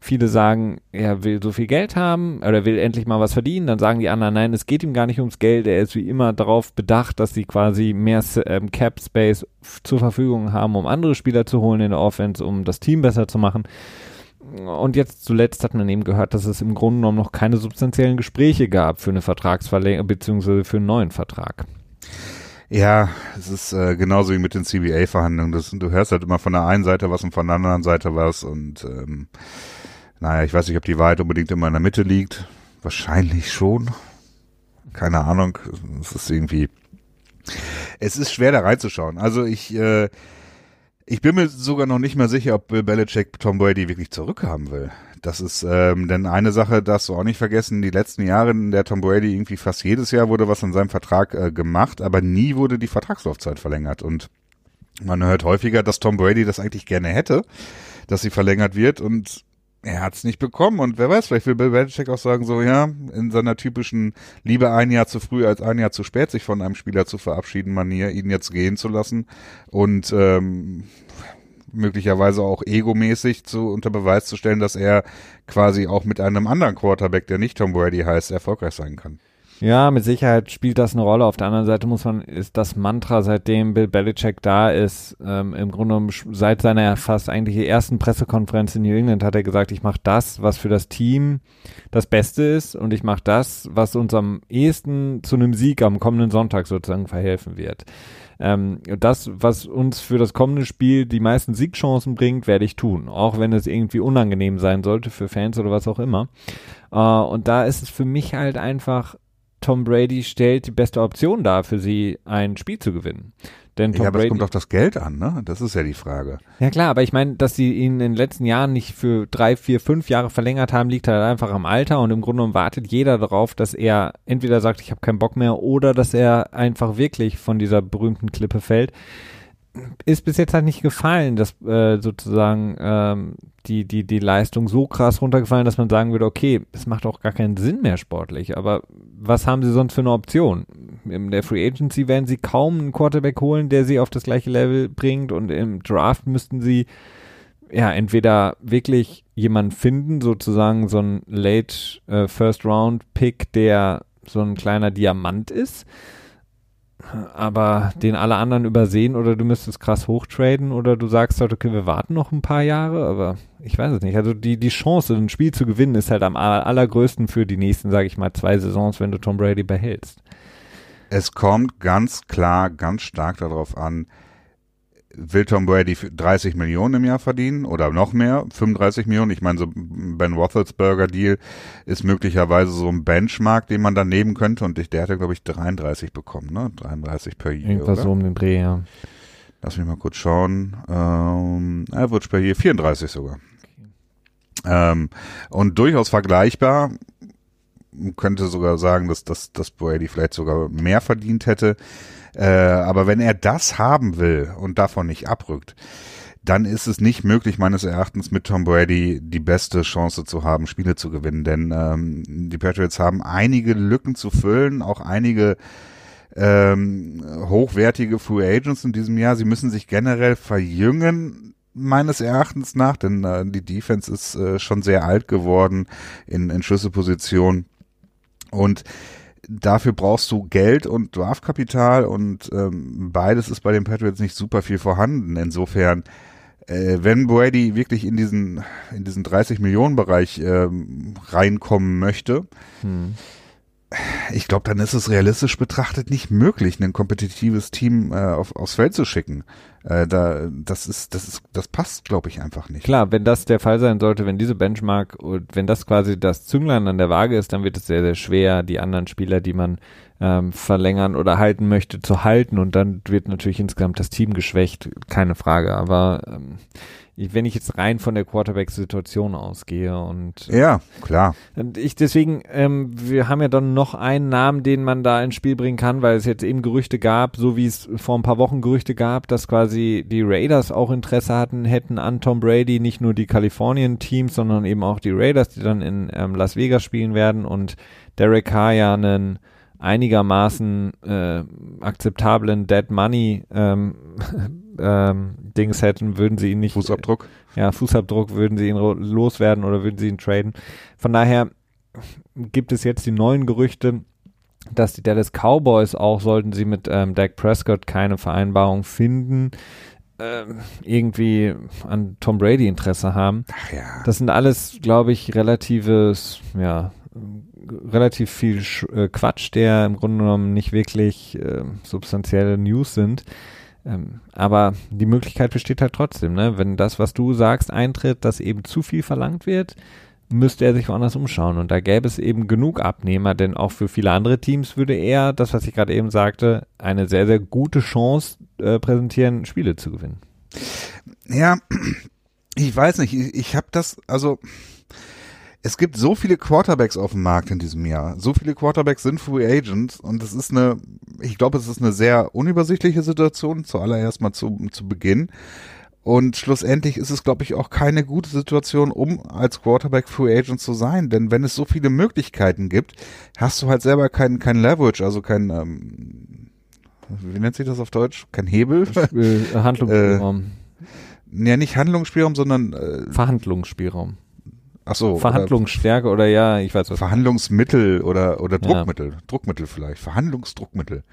Viele sagen, er will so viel Geld haben oder will endlich mal was verdienen. Dann sagen die anderen, nein, es geht ihm gar nicht ums Geld. Er ist wie immer darauf bedacht, dass sie quasi mehr ähm, Cap Space zur Verfügung haben, um andere Spieler zu holen in der Offense, um das Team besser zu machen. Und jetzt zuletzt hat man eben gehört, dass es im Grunde genommen noch keine substanziellen Gespräche gab für eine Vertragsverlängerung beziehungsweise für einen neuen Vertrag. Ja, es ist äh, genauso wie mit den CBA-Verhandlungen. Du hörst halt immer von der einen Seite was und von der anderen Seite was und ähm, naja, ich weiß nicht, ob die Wahrheit unbedingt immer in der Mitte liegt. Wahrscheinlich schon. Keine Ahnung. Es ist irgendwie. Es ist schwer da reinzuschauen. Also ich, äh, ich bin mir sogar noch nicht mal sicher, ob Bill Belichick Tom Brady wirklich zurückhaben will. Das ist, ähm, denn eine Sache darfst du auch nicht vergessen, die letzten Jahre in der Tom Brady irgendwie fast jedes Jahr wurde was an seinem Vertrag äh, gemacht, aber nie wurde die Vertragslaufzeit verlängert. Und man hört häufiger, dass Tom Brady das eigentlich gerne hätte, dass sie verlängert wird und er hat es nicht bekommen und wer weiß, vielleicht will Bill Belichick auch sagen, so ja, in seiner typischen Liebe ein Jahr zu früh als ein Jahr zu spät sich von einem Spieler zu verabschieden Manier, ihn jetzt gehen zu lassen und ähm, möglicherweise auch egomäßig zu unter Beweis zu stellen, dass er quasi auch mit einem anderen Quarterback, der nicht Tom Brady heißt, erfolgreich sein kann. Ja, mit Sicherheit spielt das eine Rolle. Auf der anderen Seite muss man, ist das Mantra, seitdem Bill Belichick da ist, ähm, im Grunde genommen seit seiner fast eigentlich ersten Pressekonferenz in New England hat er gesagt, ich mache das, was für das Team das Beste ist und ich mache das, was uns am ehesten zu einem Sieg am kommenden Sonntag sozusagen verhelfen wird. Ähm, das, was uns für das kommende Spiel die meisten Siegchancen bringt, werde ich tun, auch wenn es irgendwie unangenehm sein sollte für Fans oder was auch immer. Äh, und da ist es für mich halt einfach Tom Brady stellt die beste Option dar, für sie ein Spiel zu gewinnen. Denn Tom ja, aber Brady, es kommt auf das Geld an, ne? Das ist ja die Frage. Ja klar, aber ich meine, dass sie ihn in den letzten Jahren nicht für drei, vier, fünf Jahre verlängert haben, liegt halt einfach am Alter und im Grunde genommen wartet jeder darauf, dass er entweder sagt, ich habe keinen Bock mehr oder dass er einfach wirklich von dieser berühmten Klippe fällt. Ist bis jetzt halt nicht gefallen, dass äh, sozusagen ähm, die, die, die Leistung so krass runtergefallen, dass man sagen würde, okay, es macht auch gar keinen Sinn mehr sportlich, aber was haben sie sonst für eine Option? In der Free Agency werden sie kaum einen Quarterback holen, der sie auf das gleiche Level bringt und im Draft müssten sie ja entweder wirklich jemanden finden, sozusagen so ein Late äh, First Round Pick, der so ein kleiner Diamant ist, aber den alle anderen übersehen oder du müsstest krass hochtraden oder du sagst halt, okay, wir warten noch ein paar Jahre, aber ich weiß es nicht. Also die, die Chance, ein Spiel zu gewinnen, ist halt am allergrößten für die nächsten, sage ich mal, zwei Saisons, wenn du Tom Brady behältst. Es kommt ganz klar, ganz stark darauf an, will Tom Brady 30 Millionen im Jahr verdienen oder noch mehr, 35 Millionen. Ich meine, so Ben Roethlisberger Deal ist möglicherweise so ein Benchmark, den man da nehmen könnte und ich, der hatte, glaube ich, 33 bekommen, ne? 33 per Jahr. Irgendwas oder? so um den Dreh, ja. Lass mich mal kurz schauen. Ähm, Average per Year 34 sogar. Ähm, und durchaus vergleichbar. Man könnte sogar sagen, dass, dass, dass Brady vielleicht sogar mehr verdient hätte. Äh, aber wenn er das haben will und davon nicht abrückt, dann ist es nicht möglich, meines Erachtens mit Tom Brady die beste Chance zu haben, Spiele zu gewinnen. Denn ähm, die Patriots haben einige Lücken zu füllen, auch einige ähm, hochwertige Free Agents in diesem Jahr. Sie müssen sich generell verjüngen, meines Erachtens nach, denn äh, die Defense ist äh, schon sehr alt geworden in, in Schlüsselpositionen. Und dafür brauchst du Geld und Draftkapital und ähm, beides ist bei den Patriots nicht super viel vorhanden. Insofern, äh, wenn Brady wirklich in diesen in diesen 30 Millionen Bereich ähm, reinkommen möchte, Hm. ich glaube, dann ist es realistisch betrachtet nicht möglich, ein kompetitives Team äh, auf, aufs Feld zu schicken. Äh, da, das ist, das ist, das passt, glaube ich, einfach nicht. Klar, wenn das der Fall sein sollte, wenn diese Benchmark und wenn das quasi das Zünglein an der Waage ist, dann wird es sehr, sehr schwer, die anderen Spieler, die man ähm, verlängern oder halten möchte, zu halten und dann wird natürlich insgesamt das Team geschwächt, keine Frage. Aber ähm, ich, wenn ich jetzt rein von der Quarterback-Situation ausgehe und Ja, klar. und ich deswegen, ähm, wir haben ja dann noch einen Namen, den man da ins Spiel bringen kann, weil es jetzt eben Gerüchte gab, so wie es vor ein paar Wochen Gerüchte gab, dass quasi die Raiders auch Interesse hatten, hätten an Tom Brady, nicht nur die Kalifornien-Teams, sondern eben auch die Raiders, die dann in ähm, Las Vegas spielen werden und Derek Carr ja einen einigermaßen äh, akzeptablen Dead Money ähm, [laughs] ähm, Dings hätten, würden sie ihn nicht Fußabdruck. ja, Fußabdruck, würden sie ihn loswerden oder würden sie ihn traden. Von daher gibt es jetzt die neuen Gerüchte, dass die Dallas Cowboys auch, sollten sie mit ähm, Dak Prescott keine Vereinbarung finden, ähm, irgendwie an Tom Brady Interesse haben. Ach ja. Das sind alles, glaube ich, relatives, ja, relativ viel Sch äh, Quatsch, der im Grunde genommen nicht wirklich äh, substanzielle News sind. Ähm, aber die Möglichkeit besteht halt trotzdem, ne? Wenn das, was du sagst, eintritt, dass eben zu viel verlangt wird, müsste er sich woanders umschauen. Und da gäbe es eben genug Abnehmer, denn auch für viele andere Teams würde er, das, was ich gerade eben sagte, eine sehr, sehr gute Chance äh, präsentieren, Spiele zu gewinnen. Ja, ich weiß nicht. Ich, ich habe das, also es gibt so viele Quarterbacks auf dem Markt in diesem Jahr. So viele Quarterbacks sind Free Agents und es ist eine, ich glaube, es ist eine sehr unübersichtliche Situation, zuallererst mal zu, zu Beginn. Und schlussendlich ist es, glaube ich, auch keine gute Situation, um als Quarterback Free Agent zu sein. Denn wenn es so viele Möglichkeiten gibt, hast du halt selber kein, kein Leverage, also kein, ähm, wie nennt sich das auf Deutsch? Kein Hebel? [laughs] Äh, Handlungsspielraum. ja, nicht Handlungsspielraum, sondern äh, Verhandlungsspielraum. Ach so, Verhandlungsstärke oder ja, ich weiß oder was. Verhandlungsmittel oder oder Ja. Druckmittel, Druckmittel vielleicht, Verhandlungsdruckmittel.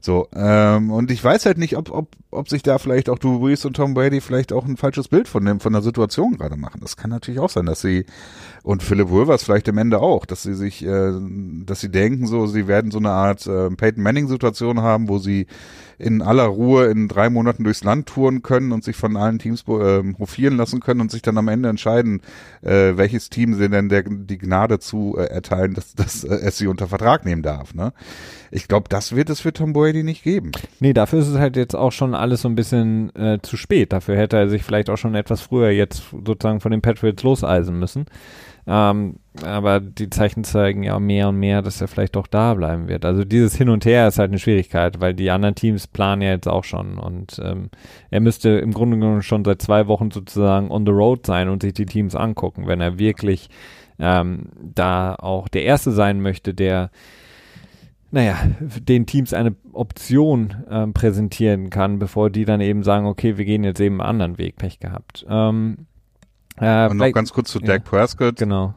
So, ähm, und ich weiß halt nicht, ob, ob, ob sich da vielleicht auch Drew Brees und Tom Brady vielleicht auch ein falsches Bild von dem, von der Situation gerade machen. Das kann natürlich auch sein, dass sie, und Philip Rivers vielleicht am Ende auch, dass sie sich, äh, dass sie denken so, sie werden so eine Art äh, Peyton Manning Situation haben, wo sie in aller Ruhe in drei Monaten durchs Land touren können und sich von allen Teams äh, hofieren lassen können und sich dann am Ende entscheiden, äh, welches Team sie denn der, die Gnade zu äh, erteilen, dass, [laughs] dass äh, es sie unter Vertrag nehmen darf. Ne? Ich glaube, das wird es für Tom Brady nicht geben. Nee, dafür ist es halt jetzt auch schon alles so ein bisschen äh, zu spät. Dafür hätte er sich vielleicht auch schon etwas früher jetzt sozusagen von den Patriots loseisen müssen. Ähm, aber die Zeichen zeigen ja mehr und mehr, dass er vielleicht doch da bleiben wird. Also dieses Hin und Her ist halt eine Schwierigkeit, weil die anderen Teams planen ja jetzt auch schon und ähm, er müsste im Grunde genommen schon seit zwei Wochen sozusagen on the road sein und sich die Teams angucken, wenn er wirklich ähm, da auch der Erste sein möchte, der naja, den Teams eine Option ähm, präsentieren kann, bevor die dann eben sagen, okay, wir gehen jetzt eben einen anderen Weg, Pech gehabt. Ähm, äh, Und noch ganz kurz zu Dak Prescott. Genau.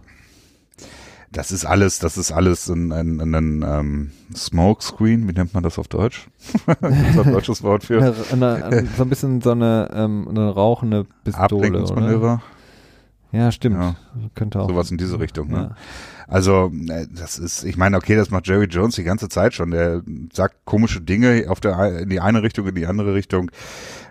Das ist alles, das ist alles ein, ein, ein, ein ähm, Smokescreen, wie nennt man das auf Deutsch? [laughs] das ist ein deutsches Wort für. [laughs] Eine, eine, so ein bisschen so eine, ähm, eine rauchende Pistole, oder? Ja, stimmt. Ja. Könnte auch. Sowas in diese Richtung, ne? Ja. Also, äh, das ist, ich meine, okay, das macht Jerry Jones die ganze Zeit schon. Der sagt komische Dinge auf der, in die eine Richtung, in die andere Richtung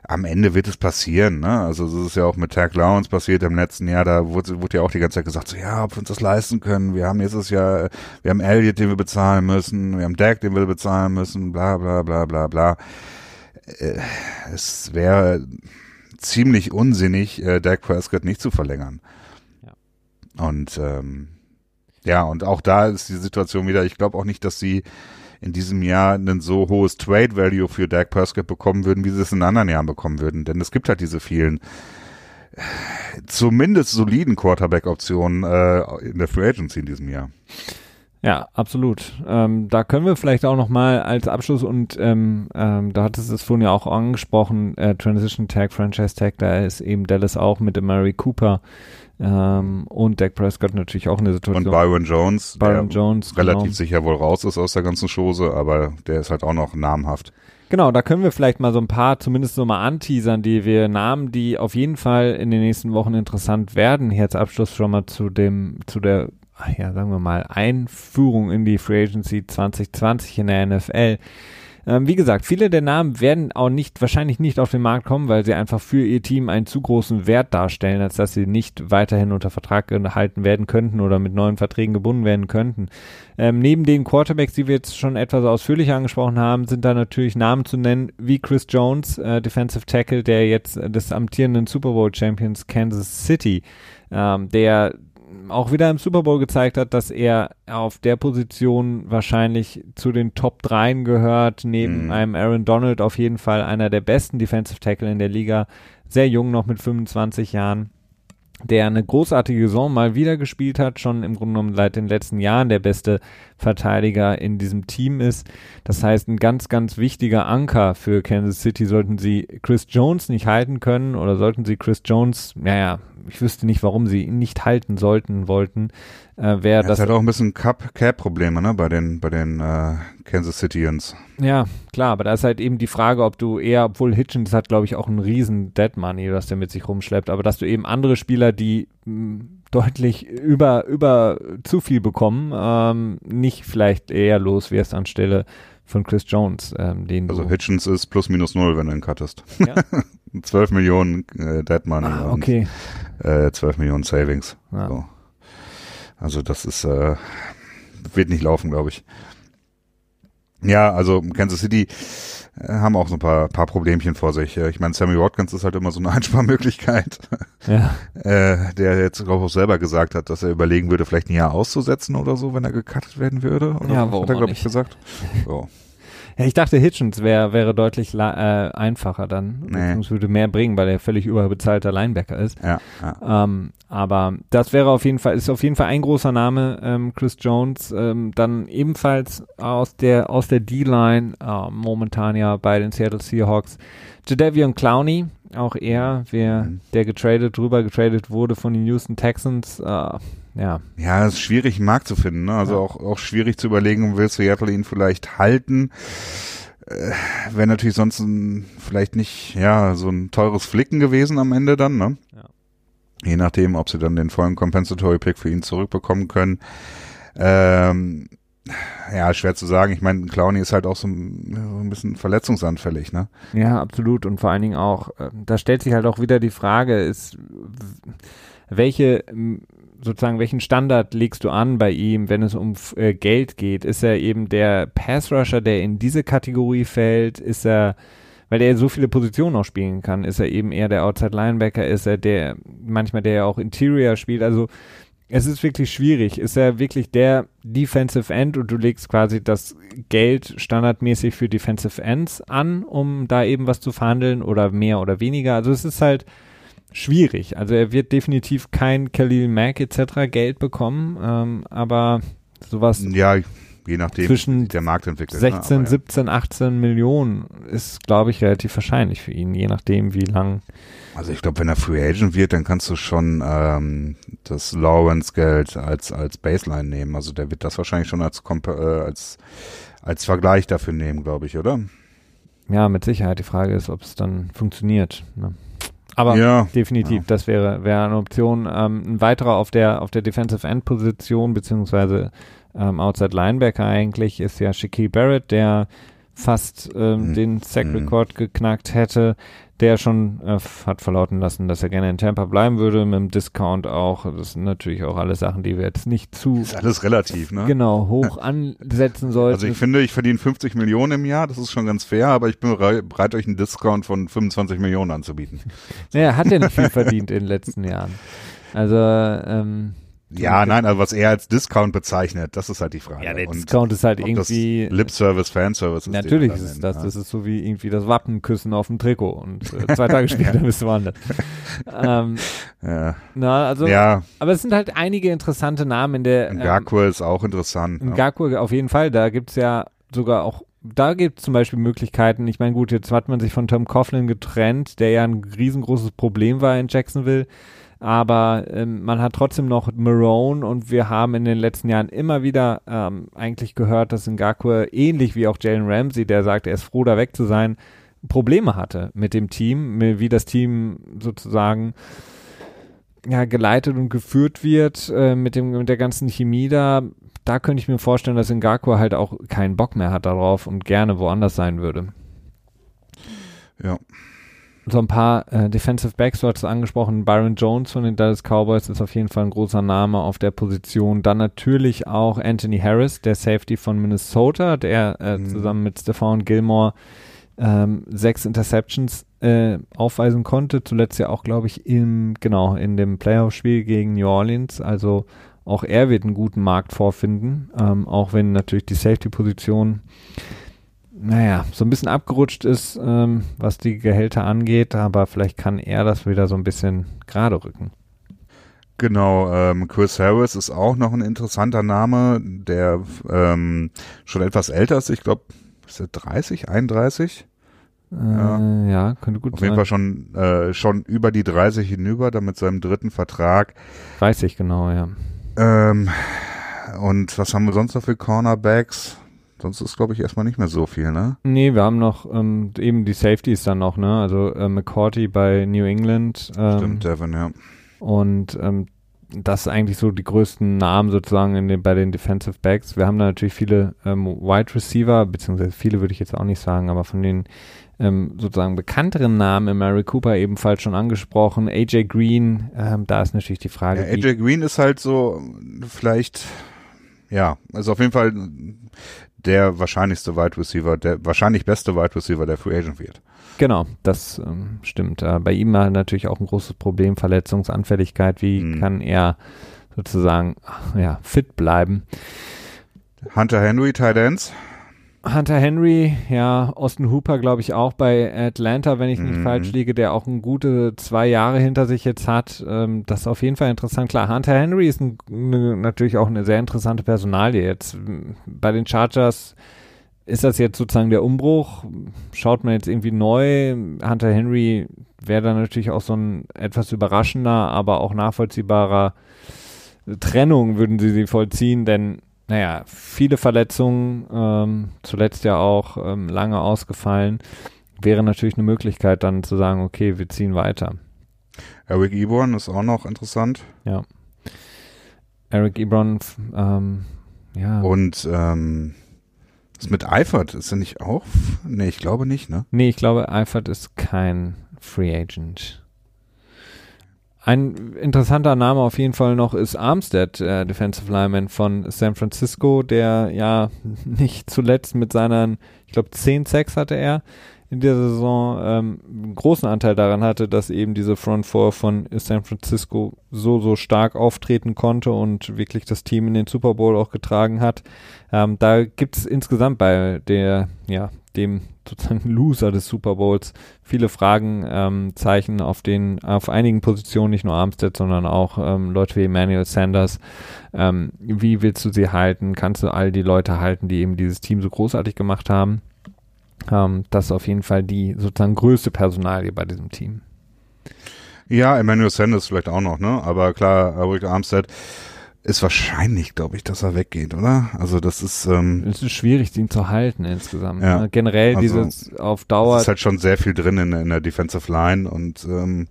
am Ende wird es passieren, ne? Also das ist ja auch mit Tag Lawrence passiert im letzten Jahr, da wurde, wurde ja auch die ganze Zeit gesagt, so ja, ob wir uns das leisten können. Wir haben nächstes Jahr, wir haben Elliott, den wir bezahlen müssen, wir haben Dak, den wir bezahlen müssen, bla bla bla bla bla. Äh, es wäre ziemlich unsinnig, äh, Dak Prescott nicht zu verlängern. Ja. Und ähm, ja, und auch da ist die Situation wieder, ich glaube auch nicht, dass sie in diesem Jahr ein so hohes Trade Value für Dak Prescott bekommen würden, wie sie es in anderen Jahren bekommen würden. Denn es gibt halt diese vielen zumindest soliden Quarterback-Optionen äh, in der Free Agency in diesem Jahr. Ja, absolut. Ähm, da können wir vielleicht auch noch mal als Abschluss und ähm, ähm, da hattest du es vorhin ja auch angesprochen, äh, Transition Tag, Franchise Tag, da ist eben Dallas auch mit Mary Cooper ähm, und Dak Prescott natürlich auch eine Situation. Und Byron Jones, Byron Jones, relativ genau. sicher wohl raus ist aus der ganzen Chose, aber der ist halt auch noch namhaft. Genau, da können wir vielleicht mal so ein paar zumindest so mal anteasern, die wir Namen, die auf jeden Fall in den nächsten Wochen interessant werden. Hier als Abschluss schon mal zu dem, zu der, ja, sagen wir mal, Einführung in die Free Agency 2020 in der NFL. Ähm, wie gesagt, viele der Namen werden auch nicht, wahrscheinlich nicht auf den Markt kommen, weil sie einfach für ihr Team einen zu großen Wert darstellen, als dass sie nicht weiterhin unter Vertrag gehalten werden könnten oder mit neuen Verträgen gebunden werden könnten. Ähm, neben den Quarterbacks, die wir jetzt schon etwas ausführlicher angesprochen haben, sind da natürlich Namen zu nennen, wie Chris Jones, äh, Defensive Tackle, der jetzt des amtierenden Super Bowl Champions Kansas City, ähm, der auch wieder im Super Bowl gezeigt hat, dass er auf der Position wahrscheinlich zu den Top 3 gehört, neben mhm. einem Aaron Donald auf jeden Fall einer der besten Defensive Tackle in der Liga, sehr jung noch mit 25 Jahren der eine großartige Saison mal wieder gespielt hat, schon im Grunde genommen seit den letzten Jahren der beste Verteidiger in diesem Team ist. Das heißt, ein ganz, ganz wichtiger Anker für Kansas City sollten sie Chris Jones nicht halten können oder sollten sie Chris Jones, naja, ich wüsste nicht, warum sie ihn nicht halten sollten, wollten, äh, wäre das. hat auch ein bisschen Cap-Probleme, ne, bei den, bei den äh, Kansas Cityans. Ja, klar, aber da ist halt eben die Frage, ob du eher, obwohl Hitchens hat, glaube ich, auch einen riesen Dead Money, was der mit sich rumschleppt, aber dass du eben andere Spieler, die mh, hm, deutlich über, über zu viel bekommen, ähm, nicht vielleicht eher los wirst anstelle von Chris Jones, ähm, den Also Hitchens ist plus minus null, wenn du ihn cuttest. Ja? [laughs] 12 Millionen äh, Dead Money ah, okay. und äh, 12 Millionen Savings. Ja. So. Also das ist äh, wird nicht laufen, glaube ich. Ja, also Kansas City äh, haben auch so ein paar, paar Problemchen vor sich. Ich meine, Sammy Watkins ist halt immer so eine [laughs] Einsparmöglichkeit. Ja. äh, der jetzt, glaube ich, auch selber gesagt hat, dass er überlegen würde, vielleicht ein Jahr auszusetzen oder so, wenn er gecuttet werden würde. Oder ja, warum hat er, glaube ich, gesagt. So. Ja, ich dachte, Hitchens wäre wäre deutlich äh, einfacher dann. Nee. Würde mehr bringen, weil er völlig überbezahlter Linebacker ist. Ja, ja. Ähm, aber das wäre auf jeden Fall, ist auf jeden Fall ein großer Name, ähm, Chris Jones. Ähm, dann ebenfalls aus der aus der D-Line, äh, momentan ja bei den Seattle Seahawks, Jadavion Clowney, auch er, wer, mhm. der getradet, drüber getradet wurde von den Houston Texans. Äh, ja. Ja, es ist schwierig, einen Markt zu finden. Ne? Also ja. auch, auch schwierig zu überlegen, will Seattle ihn vielleicht halten. Äh, Wäre natürlich sonst ein, vielleicht nicht, ja, so ein teures Flicken gewesen am Ende dann, ne? Ja. Je nachdem, ob sie dann den vollen Compensatory Pick für ihn zurückbekommen können. Ähm, ja, schwer zu sagen. Ich meine, Clowny ist halt auch so ein, bisschen verletzungsanfällig, ne? Ja, absolut. Und vor allen Dingen auch, äh, da stellt sich halt auch wieder die Frage, ist, welche, sozusagen, welchen Standard legst du an bei ihm, wenn es um äh, Geld geht? Ist er eben der Pass-Rusher, der in diese Kategorie fällt? Ist er, weil er so viele Positionen auch spielen kann, ist er eben eher der Outside-Linebacker? Ist er der, manchmal der ja auch Interior spielt? Also, es ist wirklich schwierig. Ist er wirklich der Defensive End und du legst quasi das Geld standardmäßig für Defensive Ends an, um da eben was zu verhandeln oder mehr oder weniger? Also es ist halt schwierig. Also er wird definitiv kein Khalil Mack etc. Geld bekommen, ähm, aber sowas. Ja, je nachdem, zwischen der Markt entwickelt. 16, ne? ja. 17, 18 Millionen ist, glaube ich, relativ wahrscheinlich für ihn, je nachdem, wie lang also ich glaube, wenn er Free Agent wird, dann kannst du schon ähm, das Lawrence-Geld als als Baseline nehmen. Also der wird das wahrscheinlich schon als Komp äh, als als Vergleich dafür nehmen, glaube ich, oder? Ja, mit Sicherheit. Die Frage ist, ob es dann funktioniert. Ne? Aber ja, definitiv, ja. das wäre wäre eine Option. Ähm, ein weiterer auf der auf der Defensive End Position beziehungsweise ähm, Outside Linebacker eigentlich ist ja Shaquille Barrett, der fast ähm, mhm. den Sack-Rekord mhm. geknackt hätte der schon äh, hat verlauten lassen, dass er gerne in Tampa bleiben würde, mit dem Discount auch. Das sind natürlich auch alle Sachen, die wir jetzt nicht zu. Ist alles relativ, ne? Genau, hoch [laughs] ansetzen sollten. Also ich finde, ich verdiene 50 Millionen im Jahr, das ist schon ganz fair, aber ich bin bereit, euch einen Discount von 25 Millionen anzubieten. [laughs] Naja, hat er nicht viel verdient in den letzten Jahren. Also, ähm, ja, nein, also was er als Discount bezeichnet, das ist halt die Frage. Ja, der Discount ist halt irgendwie. Lip-Service, Fanservice ist Natürlich ist es das. Ja. Das ist so wie irgendwie das Wappenküssen auf dem Trikot und äh, zwei Tage [laughs] später bist du woanders. ähm, ja. Na, also, ja. aber es sind halt einige interessante Namen in der. Ähm, Ngakwe ist auch interessant. Ne? Ngakwe auf jeden Fall. Da gibt's ja sogar auch da gibt es zum Beispiel Möglichkeiten. Ich meine, gut, jetzt hat man sich von Tom Coughlin getrennt, der ja ein riesengroßes Problem war in Jacksonville aber ähm, man hat trotzdem noch Marone und wir haben in den letzten Jahren immer wieder ähm, eigentlich gehört, dass Ngakwe ähnlich wie auch Jalen Ramsey, der sagt, er ist froh, da weg zu sein, Probleme hatte mit dem Team, wie das Team sozusagen ja, geleitet und geführt wird äh, mit, dem, mit der ganzen Chemie da. Da könnte ich mir vorstellen, dass Ngakwe halt auch keinen Bock mehr hat darauf und gerne woanders sein würde. Ja so ein paar äh, Defensive Backs, du hast es angesprochen, Byron Jones von den Dallas Cowboys ist auf jeden Fall ein großer Name auf der Position. Dann natürlich auch Anthony Harris, der Safety von Minnesota, der äh, mhm. zusammen mit Stephon Gilmore ähm, sechs Interceptions äh, aufweisen konnte. Zuletzt ja auch, glaube ich, im, genau, in dem Playoff-Spiel gegen New Orleans. Also auch er wird einen guten Markt vorfinden, ähm, auch wenn natürlich die Safety-Position naja, so ein bisschen abgerutscht ist, ähm, was die Gehälter angeht, aber vielleicht kann er das wieder so ein bisschen gerade rücken. Genau, ähm, Chris Harris ist auch noch ein interessanter Name, der ähm, schon etwas älter ist. Ich glaube, ist er 30, 31? Äh, ja. ja, könnte gut Auf sein. Auf jeden Fall schon, äh, schon über die 30 hinüber, da mit seinem dritten Vertrag. Weiß ich genau, ja. Ähm, und was haben wir sonst noch für Cornerbacks? Sonst ist, glaube ich, erstmal nicht mehr so viel, ne? Nee, wir haben noch ähm, eben die Safeties dann noch, ne? Also äh, McCourty bei New England. Ähm, Stimmt, Devin, ja. Und ähm, das ist eigentlich so die größten Namen sozusagen in den, bei den Defensive Backs. Wir haben da natürlich viele ähm, Wide Receiver, beziehungsweise viele würde ich jetzt auch nicht sagen, aber von den ähm, sozusagen bekannteren Namen, Mary Cooper ebenfalls schon angesprochen, AJ Green, ähm, da ist natürlich die Frage. Ja, AJ Green ist halt so vielleicht, ja, also auf jeden Fall der wahrscheinlichste Wide Receiver, der wahrscheinlich beste Wide Receiver, der Free Agent wird. Genau, das ähm, stimmt. Äh, bei ihm war natürlich auch ein großes Problem, Verletzungsanfälligkeit. Wie hm. kann er sozusagen ja, fit bleiben? Hunter Henry, Tight Ends? Hunter Henry, ja, Austin Hooper, glaube ich, auch bei Atlanta, wenn ich nicht mhm. falsch liege, der auch ein gute zwei Jahre hinter sich jetzt hat. Ähm, das ist auf jeden Fall interessant. Klar, Hunter Henry ist ein, ne, natürlich auch eine sehr interessante Personalie. Jetzt bei den Chargers ist das jetzt sozusagen der Umbruch? Schaut man jetzt irgendwie neu? Hunter Henry wäre dann natürlich auch so ein etwas überraschender, aber auch nachvollziehbarer Trennung würden sie sie vollziehen, denn naja, viele Verletzungen, ähm, zuletzt ja auch ähm, lange ausgefallen, wäre natürlich eine Möglichkeit dann zu sagen, okay, wir ziehen weiter. Eric Ebron ist auch noch interessant. Ja. Eric Ebron, ähm, Ja. Und ähm, das mit Eifert ist er nicht auch? Nee, ich glaube nicht, ne? Nee, ich glaube, Eifert ist kein Free Agent. Ein interessanter Name auf jeden Fall noch ist Armstead, äh, Defensive Lineman von San Francisco, der ja [laughs] nicht zuletzt mit seinen, ich glaube, 10 Sacks hatte er in der Saison ähm, einen großen Anteil daran hatte, dass eben diese Front Four von San Francisco so, so stark auftreten konnte und wirklich das Team in den Super Bowl auch getragen hat. Ähm, da gibt es insgesamt bei der, ja, dem sozusagen [laughs] Loser des Super Bowls viele Fragen, ähm, Zeichen auf den, auf einigen Positionen, nicht nur Armstead, sondern auch ähm, Leute wie Emmanuel Sanders. Ähm, wie willst du sie halten? Kannst du all die Leute halten, die eben dieses Team so großartig gemacht haben? Ähm, das ist auf jeden Fall die sozusagen größte Personalie bei diesem Team. Ja, Emmanuel Sanders vielleicht auch noch, ne? Aber klar, Rick Armstead ist wahrscheinlich, glaube ich, dass er weggeht, oder? Also das ist ähm, Es ist schwierig, ihn zu halten insgesamt. Ja, ne? Generell also, dieses auf Dauer. es ist halt schon sehr viel drin in, in der Defensive Line und ähm,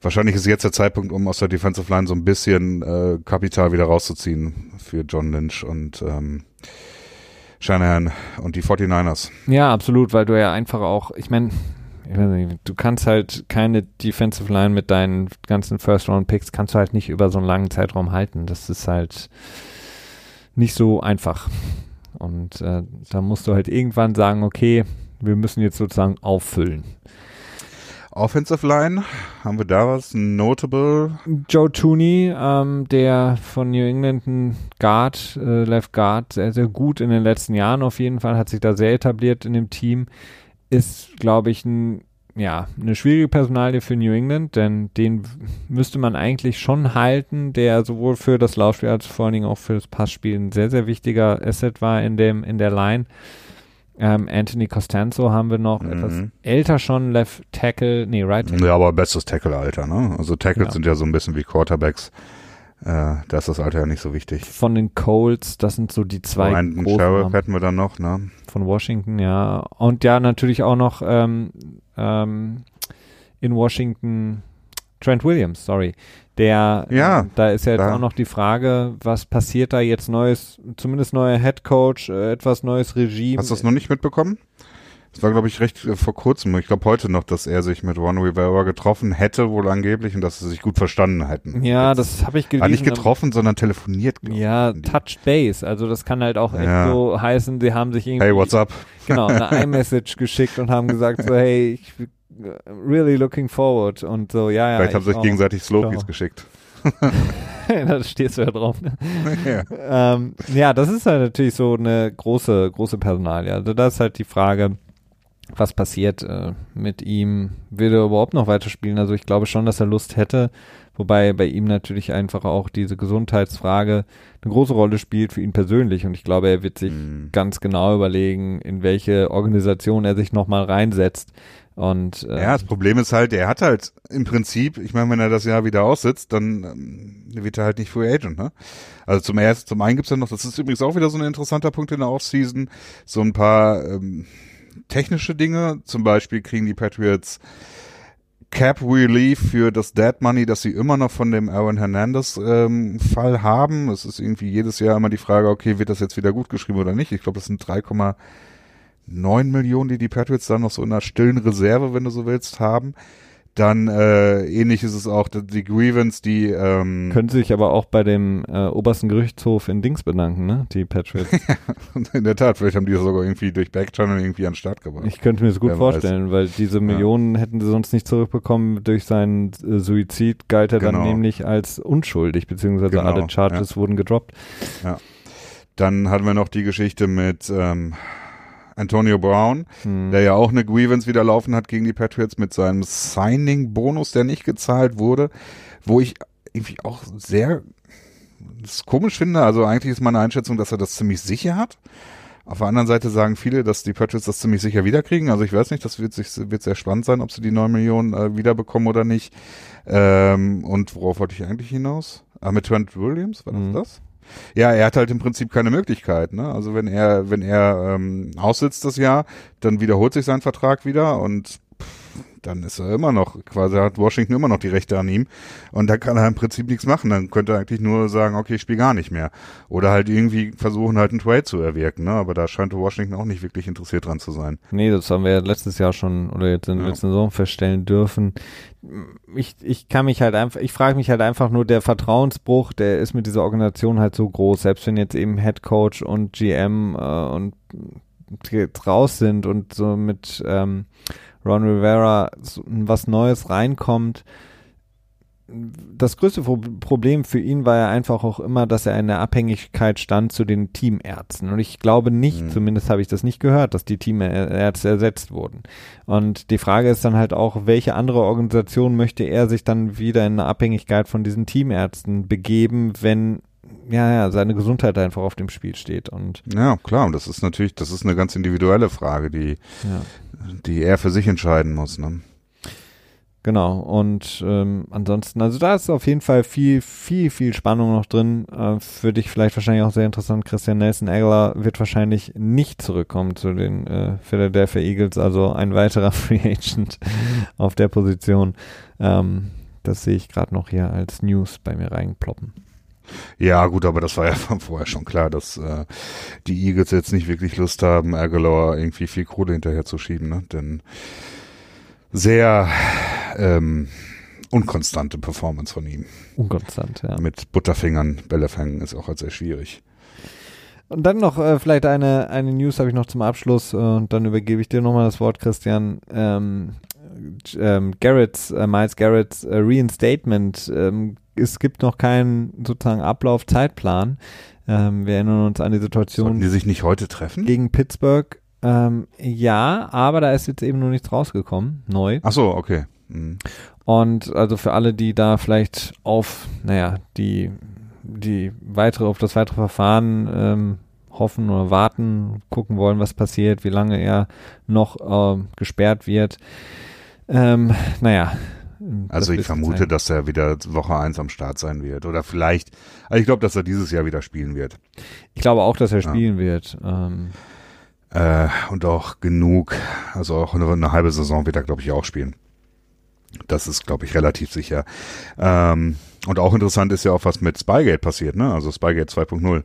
wahrscheinlich ist jetzt der Zeitpunkt, um aus der Defensive Line so ein bisschen äh, Kapital wieder rauszuziehen für John Lynch und ähm, Shanahan und die 49ers. Ja, absolut, weil du ja einfach auch, ich meine, ich weiß nicht, du kannst halt keine Defensive Line mit deinen ganzen First-Round-Picks, kannst du halt nicht über so einen langen Zeitraum halten. Das ist halt nicht so einfach. Und äh, da musst du halt irgendwann sagen, okay, wir müssen jetzt sozusagen auffüllen. Offensive Line, haben wir da was notable? Joe Tooney, ähm, der von New England ein Guard, äh, Left Guard, sehr, sehr gut in den letzten Jahren auf jeden Fall, hat sich da sehr etabliert in dem Team, ist, glaube ich, ein, ja, eine schwierige Personalie für New England, denn den müsste man eigentlich schon halten, der sowohl für das Laufspiel als vor allen Dingen auch für das Passspiel ein sehr, sehr wichtiger Asset war in dem, in der Line. Ähm, Anthony Costanzo haben wir noch, Mhm. etwas älter schon, Left Tackle, nee, Right Tackle. Ja, aber bestes Tackle-Alter, ne? Also Tackles Ja. sind ja so ein bisschen wie Quarterbacks. Äh, da ist das Alter ja nicht so wichtig. von den Colts, das sind so die zwei Brandon großen Sheriff hätten wir dann noch, ne? von Washington, ja. Und ja, natürlich auch noch ähm, ähm, in Washington Trent Williams, sorry. Der, Ja, äh, da ist ja jetzt da- auch noch die Frage, was passiert da jetzt Neues, zumindest neuer Head Coach, äh, etwas neues Regime. Hast du das noch nicht mitbekommen? Das war, glaube ich, recht äh, vor kurzem. Ich glaube heute noch, dass er sich mit Ron Rivera getroffen hätte, wohl angeblich, und dass sie sich gut verstanden hätten. Ja, das habe ich gelesen. Ah, nicht getroffen, sondern telefoniert. Ja, Touch Base. Also das kann halt auch echt Ja. so heißen, sie haben sich irgendwie Hey, what's up? [laughs] genau, eine iMessage geschickt und haben gesagt so, hey, ich bin really looking forward und so, ja, ja. Vielleicht haben sie ich sich gegenseitig Slopies Ciao. geschickt. [laughs] [laughs] da stehst du ja drauf. Ne? ja. ähm, ja, das ist halt natürlich so eine große, große Personalie. Also da ist halt die Frage, was passiert äh, mit ihm? Will er überhaupt noch weiterspielen? Also ich glaube schon, dass er Lust hätte, wobei bei ihm natürlich einfach auch diese Gesundheitsfrage eine große Rolle spielt für ihn persönlich und ich glaube, er wird sich Mhm. ganz genau überlegen, in welche Organisation er sich nochmal reinsetzt. Und äh, Ja, das Problem ist halt, er hat halt im Prinzip, ich meine, wenn er das Jahr wieder aussitzt, dann ähm, wird er halt nicht Free Agent, ne? Also zum ersten, zum einen gibt's ja noch, das ist übrigens auch wieder so ein interessanter Punkt in der Offseason, so ein paar ähm, technische Dinge, zum Beispiel kriegen die Patriots Cap Relief für das Dead Money, das sie immer noch von dem Aaron Hernandez ähm, Fall haben. Es ist irgendwie jedes Jahr immer die Frage, okay, wird das jetzt wieder gut geschrieben oder nicht? Ich glaube, das sind 3,9 Millionen, die die Patriots dann noch so in einer stillen Reserve, wenn du so willst, haben. Dann äh, ähnlich ist es auch die- Grievance, die ähm, können sich aber auch bei dem äh, obersten Gerichtshof in Dings bedanken, ne? Die Patriots. [laughs] in der Tat, vielleicht haben die das sogar irgendwie durch Backchannel irgendwie an den Start gebracht. Ich könnte mir das gut Wer weiß. vorstellen, weil diese Millionen hätten sie sonst nicht zurückbekommen. Durch seinen äh, Suizid galt er dann Genau. nämlich als unschuldig, beziehungsweise Genau, alle Charges wurden gedroppt. Dann hatten wir noch die Geschichte mit ähm, Antonio Brown, Hm. der ja auch eine Grievance wieder laufen hat gegen die Patriots mit seinem Signing-Bonus, der nicht gezahlt wurde, wo ich irgendwie auch sehr komisch finde. Also eigentlich ist meine Einschätzung, dass er das ziemlich sicher hat. Auf der anderen Seite sagen viele, dass die Patriots das ziemlich sicher wiederkriegen. Also ich weiß nicht, das wird, sich, wird sehr spannend sein, ob sie die 9 Millionen äh, wiederbekommen oder nicht. Ähm, und worauf wollte ich eigentlich hinaus? Ah, mit Trent Williams, war das Mhm. das? Ja, er hat halt im Prinzip keine Möglichkeit. Ne? Also wenn er, wenn er ähm, aussitzt das Jahr, dann wiederholt sich sein Vertrag wieder und dann ist er immer noch, quasi hat Washington immer noch die Rechte an ihm und da kann er im Prinzip nichts machen. Dann könnte er eigentlich nur sagen, okay, ich spiele gar nicht mehr. Oder halt irgendwie versuchen, halt einen Trade zu erwirken, ne? Aber da scheint Washington auch nicht wirklich interessiert dran zu sein. Nee, das haben wir ja letztes Jahr schon oder jetzt in der ja. letzten Saison feststellen dürfen. Ich, ich kann mich halt einfach, ich frage mich halt einfach nur, der Vertrauensbruch, der ist mit dieser Organisation halt so groß, selbst wenn jetzt eben Head Coach und GM äh, und raus sind und so mit ähm, Ron Rivera was Neues reinkommt. Das größte Problem für ihn war ja einfach auch immer, dass er in der Abhängigkeit stand zu den Teamärzten. Und ich glaube nicht, mhm. zumindest habe ich das nicht gehört, dass die Teamärzte ersetzt wurden. Und die Frage ist dann halt auch, welche andere Organisation möchte er sich dann wieder in eine Abhängigkeit von diesen Teamärzten begeben, wenn ja, ja, seine Gesundheit einfach auf dem Spiel steht. Und ja, klar, und das ist natürlich, das ist eine ganz individuelle Frage, die, ja. die er für sich entscheiden muss. Ne? Genau, und ähm, ansonsten, also da ist auf jeden Fall viel, viel, viel Spannung noch drin. Äh, für dich vielleicht wahrscheinlich auch sehr interessant. Christian Nelson Aguilar wird wahrscheinlich nicht zurückkommen zu den äh, Philadelphia Eagles, also ein weiterer [laughs] Free Agent auf der Position. Ähm, das sehe ich gerade noch hier als News bei mir reinploppen. Ja, gut, aber das war ja [laughs] vorher schon klar, dass äh, die Eagles jetzt nicht wirklich Lust haben, Aguilar irgendwie viel Kohle hinterher zu schieben, ne? Denn sehr ähm, unkonstante Performance von ihm. Unkonstant, ja. Mit Butterfingern Bälle fangen ist auch halt sehr schwierig. Und dann noch äh, vielleicht eine, eine News habe ich noch zum Abschluss äh, und dann übergebe ich dir nochmal das Wort, Christian. Ähm, ähm, Garrett's, äh, Miles Garrett's äh, Reinstatement ähm, es gibt noch keinen sozusagen Ablauf-Zeitplan. Ähm, wir erinnern uns an die Situation. Sollten die sich nicht heute treffen? Gegen Pittsburgh. Ähm, ja, aber da ist jetzt eben nur nichts rausgekommen, neu. Ach so, okay. Mhm. Und also für alle, die da vielleicht auf, naja, die, die weitere, auf das weitere Verfahren ähm, hoffen oder warten, gucken wollen, was passiert, wie lange er noch äh, gesperrt wird. Ähm, naja, also ich vermute, sein. dass er wieder Woche 1 am Start sein wird. Oder vielleicht, also ich glaube, dass er dieses Jahr wieder spielen wird. Ich glaube auch, dass er ja. spielen wird. Ähm. Äh, und auch genug, also auch eine, eine halbe Saison wird er, glaube ich, auch spielen. Das ist, glaube ich, relativ sicher. Ähm, und auch interessant ist ja auch, was mit Spygate passiert, ne? Also Spygate 2.0.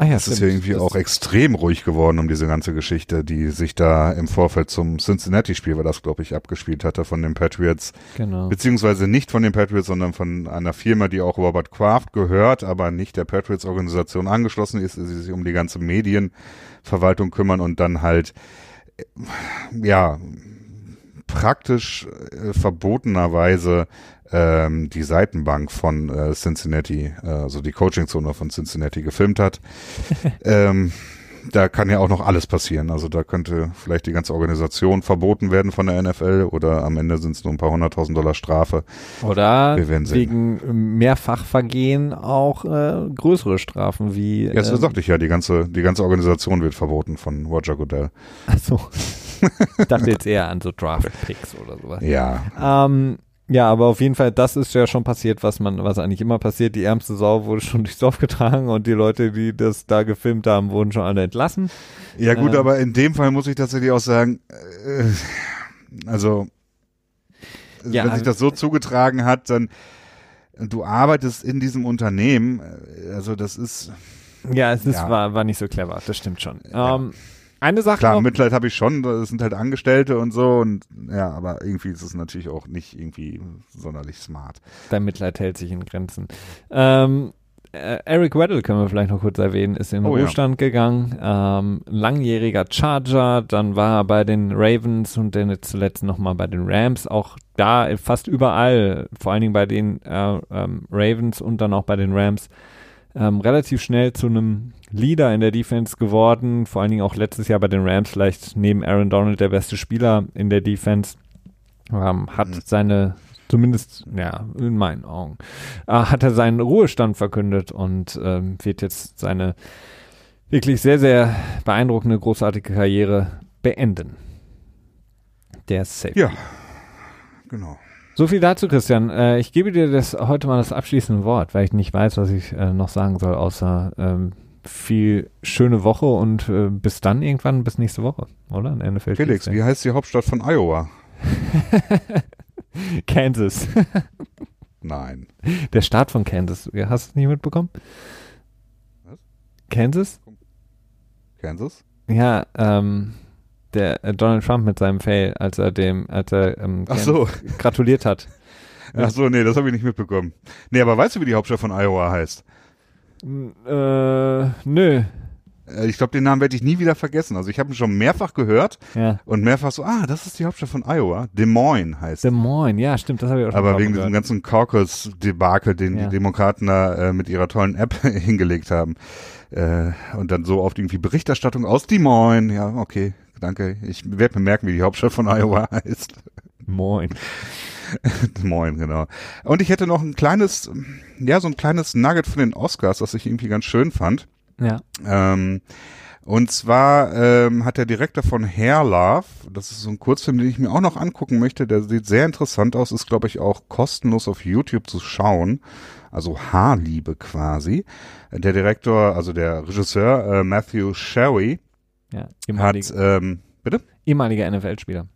Ah ja, es ist ja irgendwie auch extrem ruhig geworden um diese ganze Geschichte, die sich da im Vorfeld zum Cincinnati-Spiel, war das, glaube ich, abgespielt hatte von den Patriots. Genau. Beziehungsweise nicht von den Patriots, sondern von einer Firma, die auch Robert Kraft gehört, aber nicht der Patriots-Organisation angeschlossen ist, die sich um die ganze Medienverwaltung kümmern und dann halt, äh, ja, praktisch äh, verbotenerweise ähm, die Seitenbank von äh, Cincinnati, äh, also die Coaching-Zone von Cincinnati gefilmt hat. [laughs] ähm, da kann ja auch noch alles passieren. Also da könnte vielleicht die ganze Organisation verboten werden von der NFL oder am Ende sind es nur ein paar hunderttausend Dollar Strafe. Oder wegen Mehrfachvergehen auch äh, größere Strafen wie. Ja, das äh, sagte ich ja, die ganze, die ganze Organisation wird verboten von Roger Goodell. Ach so. [laughs] ich dachte jetzt eher an so Draft-Picks oder sowas. Ja. Ähm, ja, aber auf jeden Fall, das ist ja schon passiert, was man, was eigentlich immer passiert. Die ärmste Sau wurde [laughs] schon durchs Dorf getragen und die Leute, die das da gefilmt haben, wurden schon alle entlassen. Ja gut, ähm, aber in dem Fall muss ich tatsächlich auch sagen, äh, also ja, wenn sich das so zugetragen hat, dann du arbeitest in diesem Unternehmen, äh, also das ist ja, es ist, ja. War, war nicht so clever, das stimmt schon. Ja. Ähm, eine Sache Klar, noch. Mitleid habe ich schon, das sind halt Angestellte und so und ja, aber irgendwie ist es natürlich auch nicht irgendwie sonderlich smart. Dein Mitleid hält sich in Grenzen. Ähm, äh, Eric Weddle können wir vielleicht noch kurz erwähnen, ist in den oh, Ruhestand ja. gegangen. Ähm, langjähriger Charger, dann war er bei den Ravens und dann jetzt zuletzt nochmal bei den Rams. Auch da fast überall, vor allen Dingen bei den äh, ähm, Ravens und dann auch bei den Rams, ähm, relativ schnell zu einem Leader in der Defense geworden. Vor allen Dingen auch letztes Jahr bei den Rams vielleicht neben Aaron Donald der beste Spieler in der Defense. Ähm, hat mhm. seine, zumindest, ja, in meinen Augen, äh, hat er seinen Ruhestand verkündet und ähm, wird jetzt seine wirklich sehr, sehr beeindruckende, großartige Karriere beenden. Der Safety. Ja, genau. So viel dazu, Christian. Äh, ich gebe dir das heute mal das abschließende Wort, weil ich nicht weiß, was ich äh, noch sagen soll, außer ähm, viel schöne Woche und äh, bis dann irgendwann, bis nächste Woche, oder? In NFL Felix, Tuesday. wie heißt die Hauptstadt von Iowa? [laughs] Kansas. [laughs] Nein. Der Staat von Kansas. Hast du es nicht mitbekommen? Was? Kansas? Kansas? Ja, ähm, der äh, Donald Trump mit seinem Fail, als er dem, als er ähm, so. gratuliert hat. [laughs] Ach so, nee, das habe ich nicht mitbekommen. Nee, aber weißt du, wie die Hauptstadt von Iowa heißt? Äh, nö. Äh, ich glaube, den Namen werde ich nie wieder vergessen. Also ich habe ihn schon mehrfach gehört ja. und mehrfach so, ah, das ist die Hauptstadt von Iowa. Des Moines heißt Des Moines, ja, stimmt, das habe ich auch schon Aber wegen gehört. diesem ganzen Caucus-Debakel, den ja. die Demokraten da äh, mit ihrer tollen App [laughs] hingelegt haben. Äh, und dann so oft irgendwie Berichterstattung aus Des Moines. Ja, okay, danke. Ich werde mir merken, wie die Hauptstadt von Iowa [laughs] heißt. Moin. [laughs] Moin, genau. Und ich hätte noch ein kleines, ja, so ein kleines Nugget von den Oscars, das ich irgendwie ganz schön fand. Ja. Ähm, und zwar ähm, hat der Direktor von Hair Love, das ist so ein Kurzfilm, den ich mir auch noch angucken möchte, der sieht sehr interessant aus, ist glaube ich auch kostenlos auf YouTube zu schauen, also Haarliebe quasi. Der Direktor, also der Regisseur äh, Matthew Sherry ja, hat, ähm, bitte? Ehemaliger NFL-Spieler.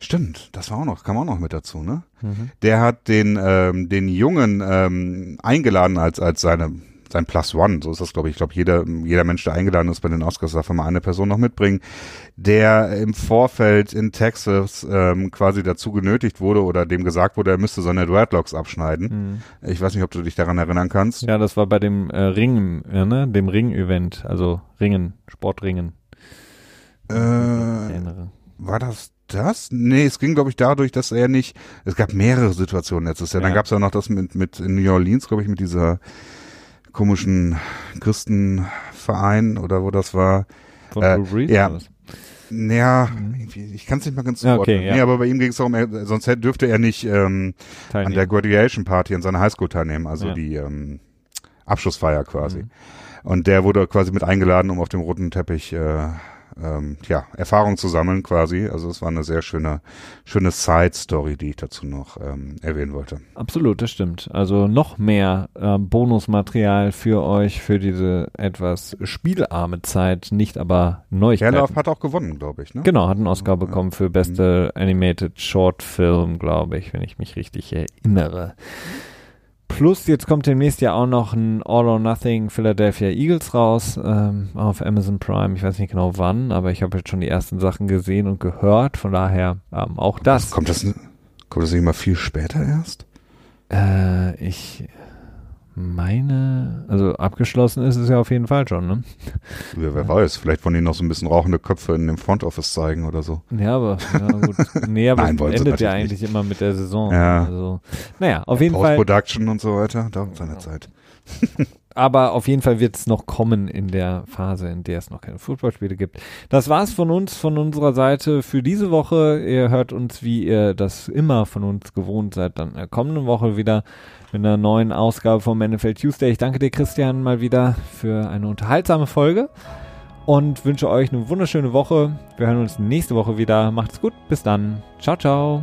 Stimmt, das war auch noch, kam auch noch mit dazu, ne? Mhm. Der hat den, ähm, den Jungen ähm, eingeladen als, als seine, sein Plus One, so ist das, glaube ich. Ich glaube, jeder, jeder Mensch, der eingeladen ist bei den Oscars, darf immer eine Person noch mitbringen, der im Vorfeld in Texas ähm, quasi dazu genötigt wurde oder dem gesagt wurde, er müsste seine Dreadlocks abschneiden. Mhm. Ich weiß nicht, ob du dich daran erinnern kannst. Ja, das war bei dem äh, Ring, äh, ne? Dem Ring-Event, also Ringen, Sportringen. Äh, war das das? Nee, es ging, glaube ich, dadurch, dass er nicht, es gab mehrere Situationen letztes Jahr. Ja. Dann gab es ja noch das mit, mit in New Orleans, glaube ich, mit dieser komischen Christenverein oder wo das war. Von äh, Breeze, ja. Ja, mhm. ich kann es nicht mal ganz zuordnen. Okay, ja. Nee, aber bei ihm ging es darum, er, sonst hätte, dürfte er nicht ähm, an der Graduation Party in seiner Highschool teilnehmen, also ja. die ähm, Abschlussfeier quasi. Mhm. Und der wurde quasi mit eingeladen, um auf dem roten Teppich äh, ähm, ja, Erfahrung zu sammeln quasi. Also es war eine sehr schöne, schöne Side-Story, die ich dazu noch ähm, erwähnen wollte. Absolut, das stimmt. Also noch mehr ähm, Bonusmaterial für euch für diese etwas spielarme Zeit, nicht aber Neuigkeiten. Herlauf hat auch gewonnen, glaube ich. Ne? Genau, hat einen Oscar bekommen für beste mhm. Animated Short Film, glaube ich, wenn ich mich richtig erinnere. Plus, jetzt kommt demnächst ja auch noch ein All or Nothing Philadelphia Eagles raus ähm, auf Amazon Prime. Ich weiß nicht genau wann, aber ich habe jetzt schon die ersten Sachen gesehen und gehört. Von daher ähm, auch das. Kommt das, kommt das nicht mal viel später erst? Äh, ich meine, also abgeschlossen ist es ja auf jeden Fall schon, ne? Ja, wer weiß, vielleicht wollen die noch so ein bisschen rauchende Köpfe in dem Front Office zeigen oder so. Ja, aber, ja, gut. Nee, aber [laughs] Nein, es endet ja eigentlich nicht. immer mit der Saison. Ja. Also, naja, auf jeden Fall. Post-Production und so weiter, dauert seine ja. Zeit. [laughs] aber auf jeden Fall wird es noch kommen in der Phase, in der es noch keine Fußballspiele gibt. Das war's von uns, von unserer Seite für diese Woche. Ihr hört uns, wie ihr das immer von uns gewohnt seid, dann in der kommenden Woche wieder mit einer neuen Ausgabe vom NFL Tuesday. Ich danke dir, Christian, mal wieder für eine unterhaltsame Folge und wünsche euch eine wunderschöne Woche. Wir hören uns nächste Woche wieder. Macht's gut. Bis dann. Ciao, ciao.